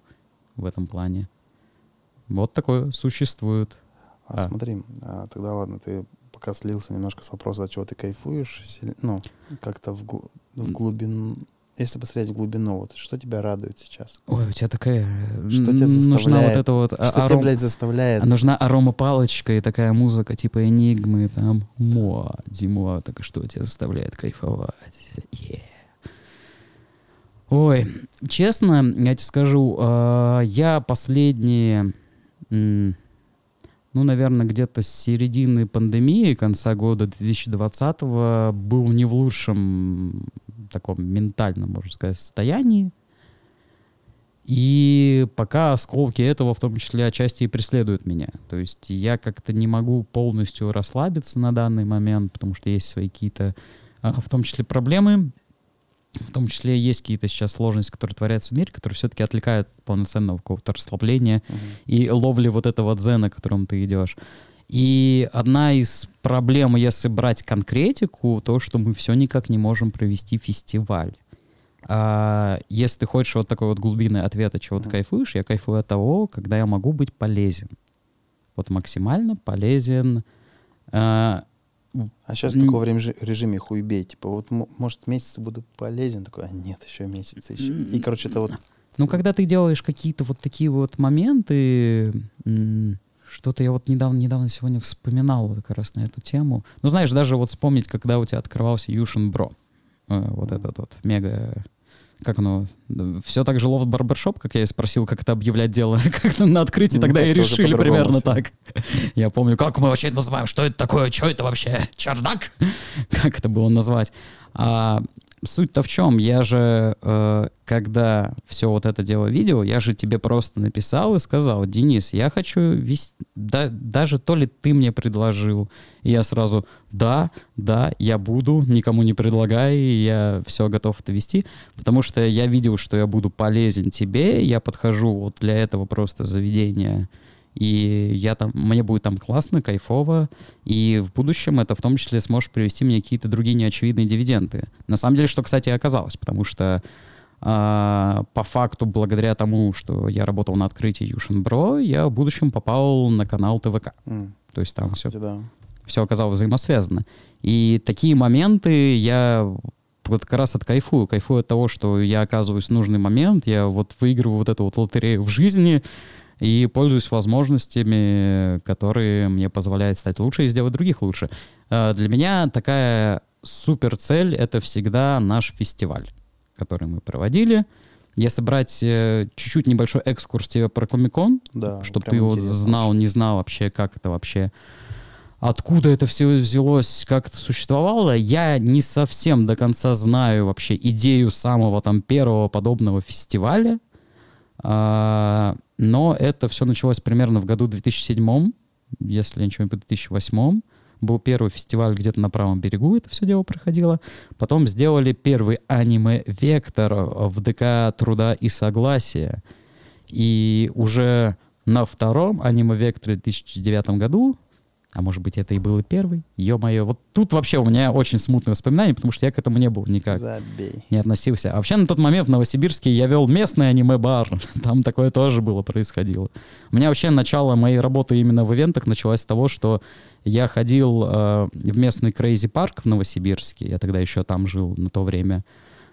в этом плане. Вот такое существует. А, а. смотри, а, тогда ладно, ты пока слился немножко с вопроса, от чего ты кайфуешь, ну, как-то в, гл- в глубину, если посмотреть в глубину, вот что тебя радует сейчас? Ой, у тебя такая... Что тебя заставляет? Нужна вот это вот... Что аром... тебя, блядь, заставляет? Нужна аромапалочка и такая музыка типа Энигмы, там, Моа, Димуа, так что тебя заставляет кайфовать? Yeah. Ой, честно, я тебе скажу, э, я последние, ну, наверное, где-то с середины пандемии, конца года 2020 был не в лучшем таком ментальном, можно сказать, состоянии. И пока осколки этого, в том числе, отчасти и преследуют меня. То есть я как-то не могу полностью расслабиться на данный момент, потому что есть свои какие-то, а, в том числе, проблемы в том числе есть какие-то сейчас сложности, которые творятся в мире, которые все-таки отвлекают от полноценного какого-то расслабления uh-huh. и ловли вот этого дзена, к которому ты идешь. И одна из проблем, если брать конкретику, то, что мы все никак не можем провести фестиваль. А, если ты хочешь вот такой вот глубинный ответ, от чего ты кайфуешь, я кайфую от того, когда я могу быть полезен. Вот максимально полезен. А, а сейчас в таком режиме хуйбей, типа, вот, может, месяц буду полезен, такой, а нет, еще месяц еще. И, короче, это вот... Ну, когда ты делаешь какие-то вот такие вот моменты, что-то я вот недавно, недавно сегодня вспоминал вот как раз на эту тему. Ну, знаешь, даже вот вспомнить, когда у тебя открывался Юшин Бро, э, вот этот вот мега как оно, все так же лофт барбершоп, как я и спросил, как это объявлять дело, как на открытии, ну, тогда и решили примерно так. Я помню, как мы вообще это называем, что это такое, что это вообще, чердак? как это было назвать? А, суть-то в чем? Я же, э, когда все вот это дело видел, я же тебе просто написал и сказал, Денис, я хочу вести, да, даже то ли ты мне предложил, и я сразу, да, да, я буду, никому не предлагай, я все готов это вести, потому что я видел, что я буду полезен тебе, я подхожу вот для этого просто заведения, и я там, мне будет там классно, кайфово, и в будущем это в том числе сможет привести мне какие-то другие неочевидные дивиденды. На самом деле, что, кстати, оказалось, потому что Uh, по факту, благодаря тому, что я работал на открытии Юшин Бро, я в будущем попал на канал ТВК. Mm. То есть там Кстати, все, да. все оказалось взаимосвязано. И такие моменты я вот как раз от кайфую. Кайфую от того, что я оказываюсь в нужный момент, я вот выигрываю вот эту вот лотерею в жизни и пользуюсь возможностями, которые мне позволяют стать лучше и сделать других лучше. Э, для меня такая супер цель — это всегда наш фестиваль, который мы проводили. Если брать э, чуть-чуть небольшой экскурс тебе про Комикон, Да, чтобы ты его знал, не знал вообще, как это вообще, откуда это все взялось, как это существовало, я не совсем до конца знаю вообще идею самого там первого подобного фестиваля, А, но это все началось примерно в году 2007, если я ничего не путаю, 2008 был первый фестиваль где-то на правом берегу, это все дело проходило. Потом сделали первый аниме-вектор в ДК Труда и Согласия. И уже на втором аниме-векторе в 2009 году, а может быть это и был и первый, ё-моё, вот тут вообще у меня очень смутные воспоминания, потому что я к этому не был никак Забей. не относился. А вообще на тот момент в Новосибирске я вел местный аниме-бар. Там такое тоже было, происходило. У меня вообще начало моей работы именно в ивентах началось с того, что я ходил э, в местный Crazy Парк в Новосибирске. Я тогда еще там жил на то время.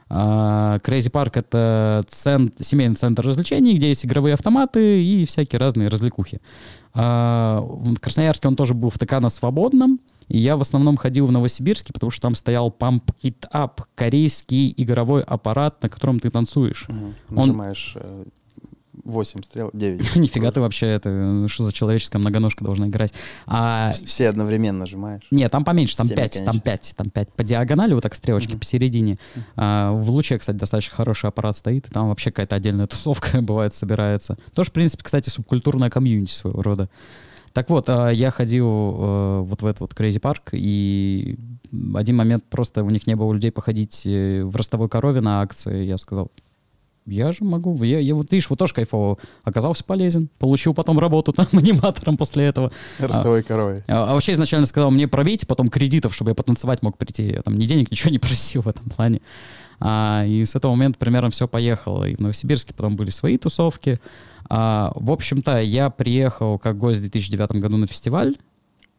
А, Crazy Парк — это цент- семейный центр развлечений, где есть игровые автоматы и всякие разные развлекухи. А, в Красноярске он тоже был в ТК на свободном, и я в основном ходил в Новосибирске, потому что там стоял Pump It Up, корейский игровой аппарат, на котором ты танцуешь. Мгм. Он- Нажимаешь э, 8 стрел, 9. Нифига ты вообще, это что за человеческая многоножка должна играть? А, Все одновременно нажимаешь. Нет, там поменьше, там Всеми, 5, там конечно. 5, там 5 по диагонали, вот так стрелочки Мгм. посередине. А, в луче, кстати, достаточно хороший аппарат стоит, и там вообще какая-то отдельная тусовка бывает собирается. Тоже, в принципе, кстати, субкультурная комьюнити своего рода. Так вот, а, я ходил э, вот в этот вот Crazy Парк, и один момент просто у них не было людей походить э, в ростовой корове на акции. Я сказал, я же могу. Я, я вот, видишь, вот тоже кайфово. Оказался полезен. Получил потом работу там аниматором после этого. Ростовой коровой. А, а вообще изначально сказал мне пробить, потом кредитов, чтобы я потанцевать мог прийти. Я там ни денег, ничего не просил в этом плане. А, и с этого момента примерно все поехало. И в Новосибирске потом были свои тусовки. А, в общем-то, я приехал как гость в 2009 году на фестиваль.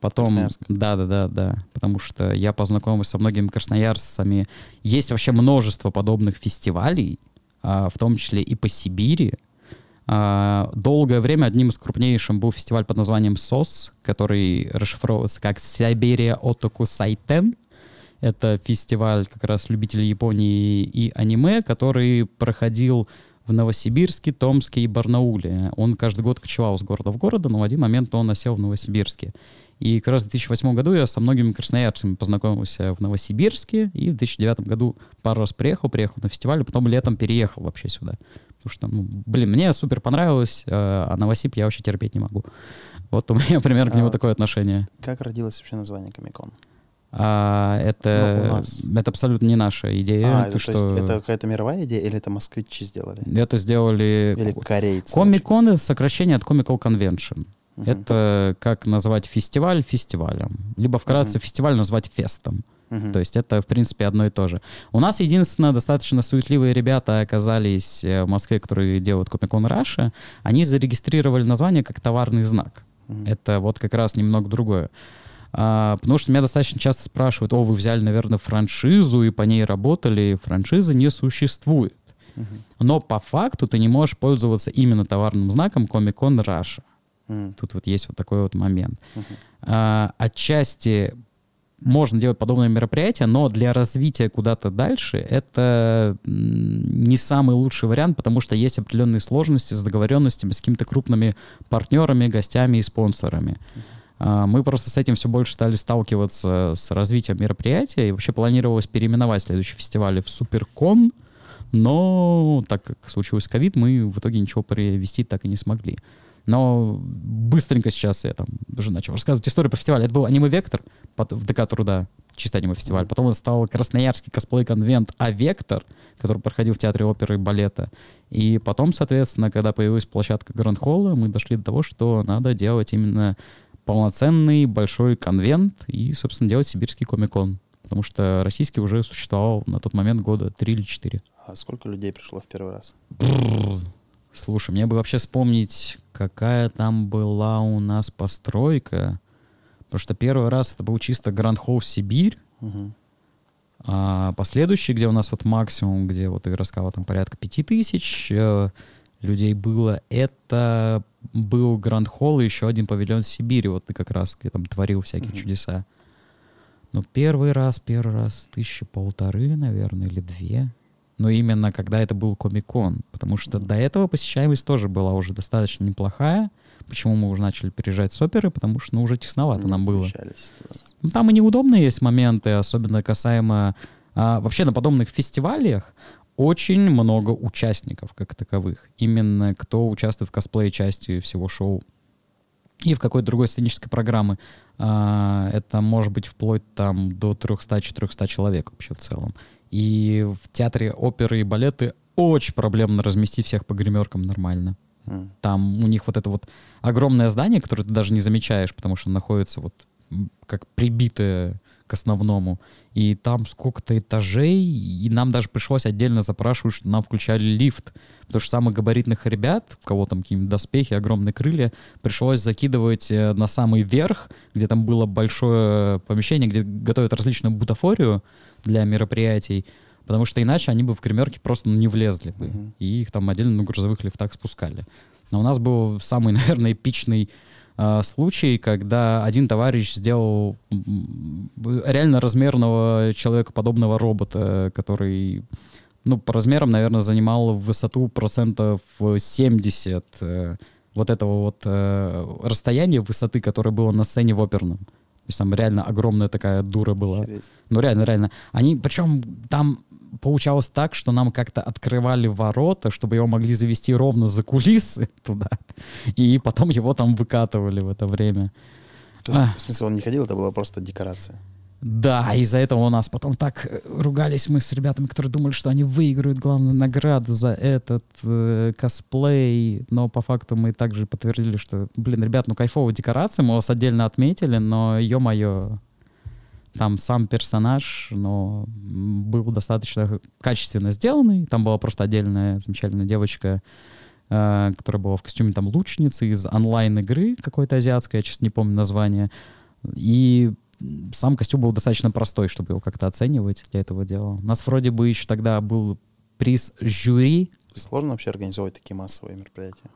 Потом, да, да, да, да, потому что я познакомился со многими красноярцами. Есть вообще множество подобных фестивалей, а, в том числе и по Сибири. А, долгое время одним из крупнейших был фестиваль под названием СОС, который расшифровывается как Сибирия Отоку Сайтен. Это фестиваль как раз любителей Японии и аниме, который проходил в Новосибирске, Томске и Барнауле. Он каждый год кочевал с города в город, но в один момент он осел в Новосибирске. И как раз в 2008 году я со многими красноярцами познакомился в Новосибирске, и в 2009 году пару раз приехал, приехал на фестиваль, а потом летом переехал вообще сюда. Потому что, ну, блин, мне супер понравилось, э, а Новосиб я вообще терпеть не могу. Вот у меня примерно к нему А, такое отношение. Как родилось вообще название Комикон? А, Ну, это, у нас. это абсолютно не наша идея. А, то, это, что то есть это какая-то мировая идея или это москвичи сделали? это сделали... Или корейцы? Комик-кон — это сокращение от Comical Convention. Мгм. Это как назвать фестиваль фестивалем. Либо вкратце Мгм. фестиваль назвать фестом. Мгм. То есть это, в принципе, одно и то же. У нас, единственное, достаточно суетливые ребята оказались э, в Москве, которые делают Comic-Con Russia. Они зарегистрировали название как товарный знак. Мгм. Это вот как раз немного другое. А, потому что меня достаточно часто спрашивают, о, вы взяли, наверное, франшизу и по ней работали. Франшизы не существует. Мгм. Но по факту ты не можешь пользоваться именно товарным знаком Comic-Con Russia. Тут вот есть вот такой вот момент. А, отчасти можно делать подобные мероприятия, но для развития куда-то дальше это не самый лучший вариант, потому что есть определенные сложности с договоренностями с какими-то крупными партнерами, гостями и спонсорами. А, Мы просто с этим все больше стали сталкиваться с развитием мероприятия, и вообще планировалось переименовать следующий фестиваль в Суперкон, но так как случилось ковид, мы в итоге ничего провести так и не смогли. Но быстренько сейчас я там уже начал рассказывать историю по фестивалю. Это был аниме-вектор пот- в ДК Труда, чисто аниме-фестиваль. Потом он стал Красноярский косплей-конвент А-Вектор, который проходил в Театре оперы и балета. И потом, соответственно, когда появилась площадка Гранд Холла, мы дошли до того, что надо делать именно полноценный большой конвент и, собственно, делать сибирский комикон. Потому что российский уже существовал на тот момент года три или четыре. А сколько людей пришло в первый раз? Слушай, мне бы вообще вспомнить, какая там была у нас постройка. Потому что первый раз это был чисто Гранд Холл Сибирь, Мгм. а последующий, где у нас вот максимум, где вот Игорь рассказал, там порядка пяти тысяч э, людей было, это был Гранд Холл и еще один павильон Сибири, вот ты как раз где там творил всякие Мгм. чудеса. Но первый раз, первый раз тысячи полторы, наверное, или две. Но именно когда это был Комик-кон. Потому что до этого посещаемость тоже была уже достаточно неплохая. Почему мы уже начали переезжать с оперы? Потому что ну, уже тесновато Не нам было. Ну, там и неудобные есть моменты, особенно касаемо... а, вообще на подобных фестивалях очень много участников как таковых. Именно кто участвует в косплей-части всего шоу. И в какой-то другой сценической программы. А, это может быть вплоть там до 300-400 человек вообще в целом. И в театре оперы и балеты очень проблемно разместить всех по гримеркам нормально. М. Там у них вот это вот огромное здание, которое ты даже не замечаешь, потому что находится вот как прибитое к основному. И там сколько-то этажей, и нам даже пришлось отдельно запрашивать, что нам включали лифт. Потому что самых габаритных ребят, у кого там какие-нибудь доспехи, огромные крылья, пришлось закидывать э, на самый верх, где там было большое помещение, где готовят различную бутафорию для мероприятий, потому что иначе они бы в гримерке просто ну, не влезли бы. Мгм. И их там отдельно на грузовых лифтах спускали. Но у нас был самый, наверное, эпичный а, случай, когда один товарищ сделал м, реально размерного человекоподобного робота, который, ну, по размерам, наверное, занимал высоту процентов 70 э, вот этого вот э, расстояния высоты, которое было на сцене в оперном. То есть там реально огромная такая дура была. Охереть. Ну, реально, реально. Они, причем там получалось так, что нам как-то открывали ворота, чтобы его могли завести ровно за кулисы туда. И потом его там выкатывали в это время. То есть, А. в смысле, он не ходил, это была просто декорация. Да, из-за этого у нас потом так э, ругались мы с ребятами, которые думали, что они выиграют главную награду за этот э, косплей, но по факту мы также подтвердили, что, блин, ребят, ну кайфовая декорация, мы вас отдельно отметили, но, ё-моё, там сам персонаж, но был достаточно качественно сделанный, там была просто отдельная замечательная девочка, э, которая была в костюме там лучницы из онлайн-игры какой-то азиатской, я сейчас не помню название, и сам костюм был достаточно простой, чтобы его как-то оценивать для этого дела. У нас вроде бы еще тогда был приз жюри. Сложно вообще организовать такие массовые мероприятия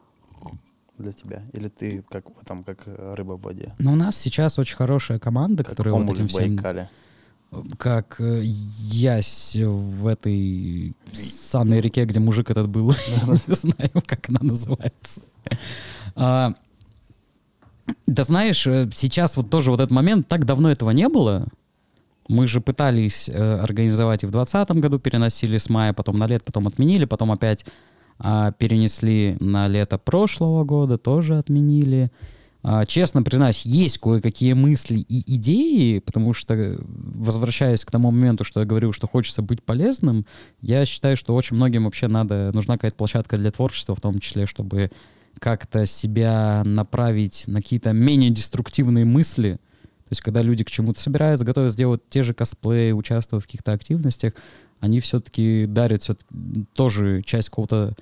для тебя? Или ты как там, как рыба в воде? Но у нас сейчас очень хорошая команда, Как которая вот этим всем... Байкале. Как э, ясь в этой санной реке, где мужик этот был. Не знаю, как она называется. Да знаешь, э, сейчас вот тоже вот этот момент, так давно этого не было. Мы же пытались э, организовать и в 2020 году, переносили с мая, потом на лет, потом отменили, потом опять а, перенесли на лето прошлого года, тоже отменили. А, честно признаюсь, есть кое-какие мысли и идеи, потому что, э, возвращаясь к тому моменту, что я говорил, что хочется быть полезным, я считаю, что очень многим вообще надо, нужна какая-то площадка для творчества, в том числе, чтобы как-то себя направить на какие-то менее деструктивные мысли. То есть, когда люди к чему-то собираются, готовы сделать те же косплеи, участвовать в каких-то активностях, они все-таки дарят всё тоже часть какого-то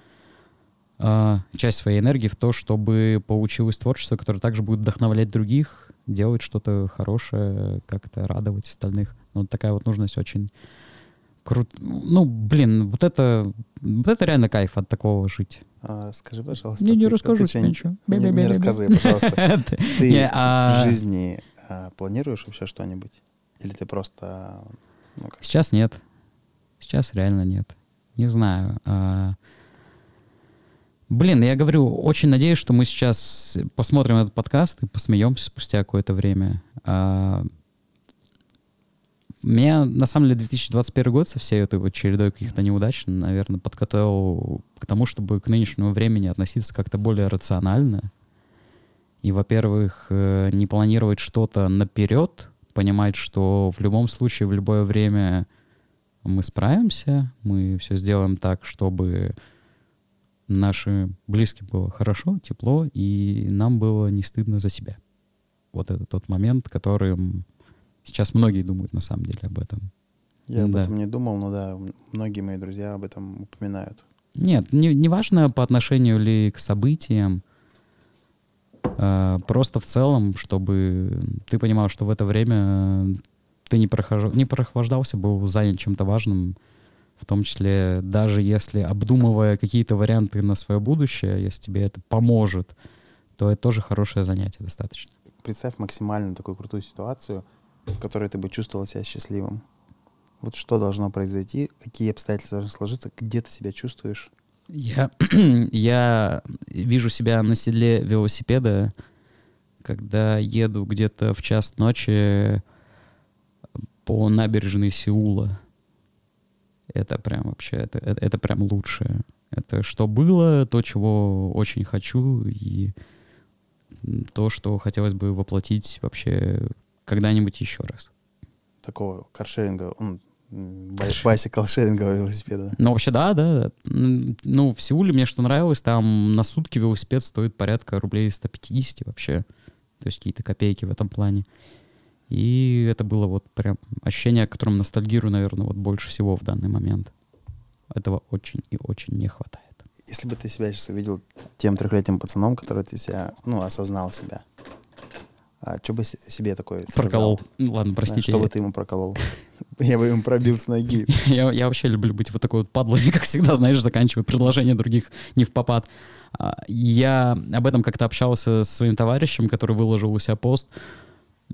а, часть своей энергии в то, чтобы получилось творчество, которое также будет вдохновлять других, делать что-то хорошее, как-то радовать остальных. Ну, вот такая вот нужность очень круто. Ну, блин, вот это, вот это реально кайф от такого жить. Расскажи, пожалуйста. Не, не расскажу тебе ничего. Не, не рассказывай, пожалуйста. Ты а- в жизни а, планируешь вообще что-нибудь? Или ты просто... ну, Сейчас нет. Сейчас реально нет. Не знаю. а, Блин, я говорю, очень надеюсь, что мы сейчас посмотрим этот подкаст и посмеемся спустя какое-то время. Меня, на самом деле, 2021 год со всей этой вот чередой каких-то неудач, наверное, подготовил к тому, чтобы к нынешнему времени относиться как-то более рационально. И, во-первых, э, не планировать что-то наперед, понимать, что в любом случае, в любое время мы справимся, мы все сделаем так, чтобы нашим близким было хорошо, тепло, и нам было не стыдно за себя. Вот это тот момент, которым сейчас многие думают на самом деле об этом. Я об Да. этом не думал, но да, многие мои друзья об этом упоминают. Нет, не, не важно по отношению ли к событиям. Э, просто в целом, чтобы ты понимал, что в это время ты не, прохож... не прохлаждался, был занят чем-то важным, в том числе даже если обдумывая какие-то варианты на свое будущее, если тебе это поможет, то это тоже хорошее занятие достаточно. Представь максимально такую крутую ситуацию, в которой ты бы чувствовал себя счастливым. Вот что должно произойти, какие обстоятельства должны сложиться, где ты себя чувствуешь? Я, я вижу себя на седле велосипеда, когда еду где-то в час ночи по набережной Сеула. Это прям вообще, это, это, это прям лучшее. Это что было, то, чего очень хочу, и то, что хотелось бы воплотить вообще когда-нибудь еще раз. Такого каршеринга, он Байсикл шерингового велосипеда. Ну, вообще, да, да. Ну, в Сеуле мне что нравилось, там на сутки велосипед стоит порядка рублей 150 вообще. То есть какие-то копейки в этом плане. И это было вот прям ощущение, о котором ностальгирую, наверное, вот больше всего в данный момент. Этого очень и очень не хватает. Если бы ты себя сейчас увидел тем трехлетним пацаном, который ты себя, ну, осознал себя, а что бы себе такой Проколол. Сказал? Ладно, простите. Что бы ты ему проколол? Я бы ему пробил с ноги. я, я вообще люблю быть вот такой вот падлой, как всегда, знаешь, заканчиваю предложения других не в попад. А, я об этом как-то общался со своим товарищем, который выложил у себя пост.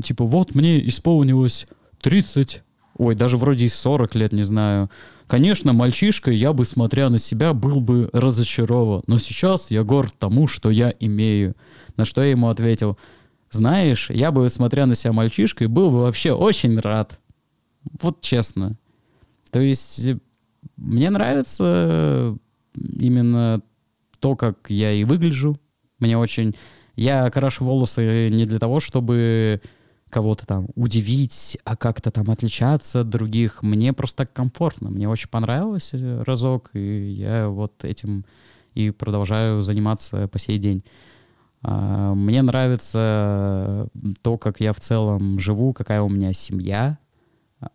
Типа, вот мне исполнилось 30, ой, даже вроде и 40 лет, не знаю. Конечно, мальчишкой я бы, смотря на себя, был бы разочарован. Но сейчас я горд тому, что я имею. На что я ему ответил – знаешь, я бы, смотря на себя мальчишкой, был бы вообще очень рад. Вот честно. То есть э, мне нравится именно то, как я и выгляжу. Мне очень... Я крашу волосы не для того, чтобы кого-то там удивить, а как-то там отличаться от других. Мне просто так комфортно. Мне очень понравилось э, разок, и я вот этим и продолжаю заниматься по сей день. А, мне нравится то, как я в целом живу, какая у меня семья.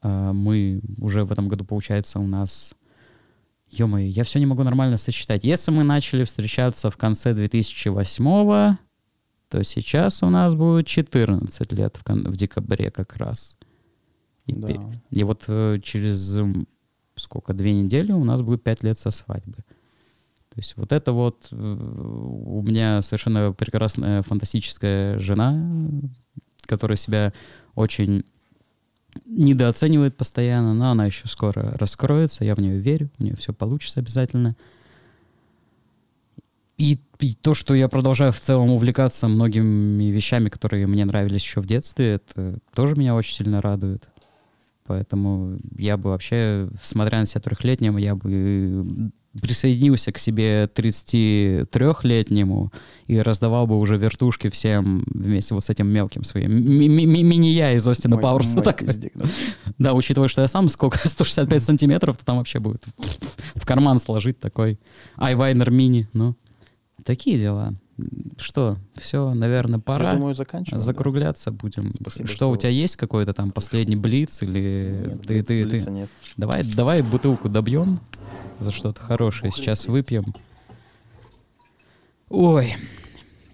А, мы уже в этом году, получается, у нас... Ё-моё, я все не могу нормально сочетать. Если мы начали встречаться в конце 2008 то сейчас у нас будет 14 лет в, кон- в декабре как раз. И, да. и вот э, через сколько, две недели у нас будет 5 лет со свадьбы. То есть вот это вот э, у меня совершенно прекрасная фантастическая жена, которая себя очень недооценивает постоянно, но она еще скоро раскроется, я в нее верю, у нее все получится обязательно. И, и то, что я продолжаю в целом увлекаться многими вещами, которые мне нравились еще в детстве, это тоже меня очень сильно радует. Поэтому я бы вообще, смотря на себя трехлетним, я бы присоединился к себе 33-летнему и раздавал бы уже вертушки всем вместе вот с этим мелким своим. Мини-я из Остина Пауэрса. Так. Да, учитывая, что я сам сколько, 165 сантиметров, то там вообще будет в карман сложить такой айвайнер мини. Ну, такие дела. Что, все, наверное, пора. Я думаю, заканчиваем. Закругляться да? будем. Спасибо, что, что, у тебя есть какой-то там последний блиц или нет, ты, ты, ты... Нет. Давай, давай бутылку добьем за что-то хорошее сейчас выпьем. Ой,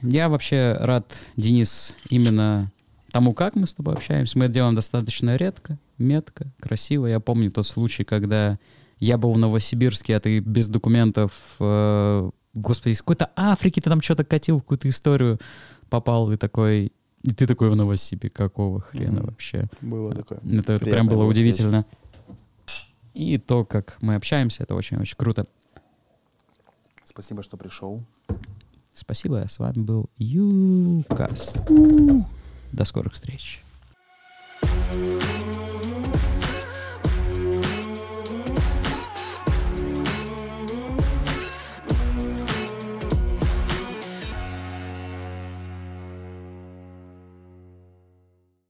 я вообще рад, Денис, именно тому, как мы с тобой общаемся. Мы это делаем достаточно редко, метко, красиво. Я помню тот случай, когда я был в Новосибирске, а ты без документов, э, господи, из какой-то Африки ты там что-то катил, в какую-то историю попал, и такой, и ты такой в Новосибе, какого хрена mm-hmm. вообще? Было такое. Это, это прям было удивительно. И то, как мы общаемся, это очень-очень круто. Спасибо, что пришел. Спасибо, с вами был Юкаст. До скорых встреч. thank you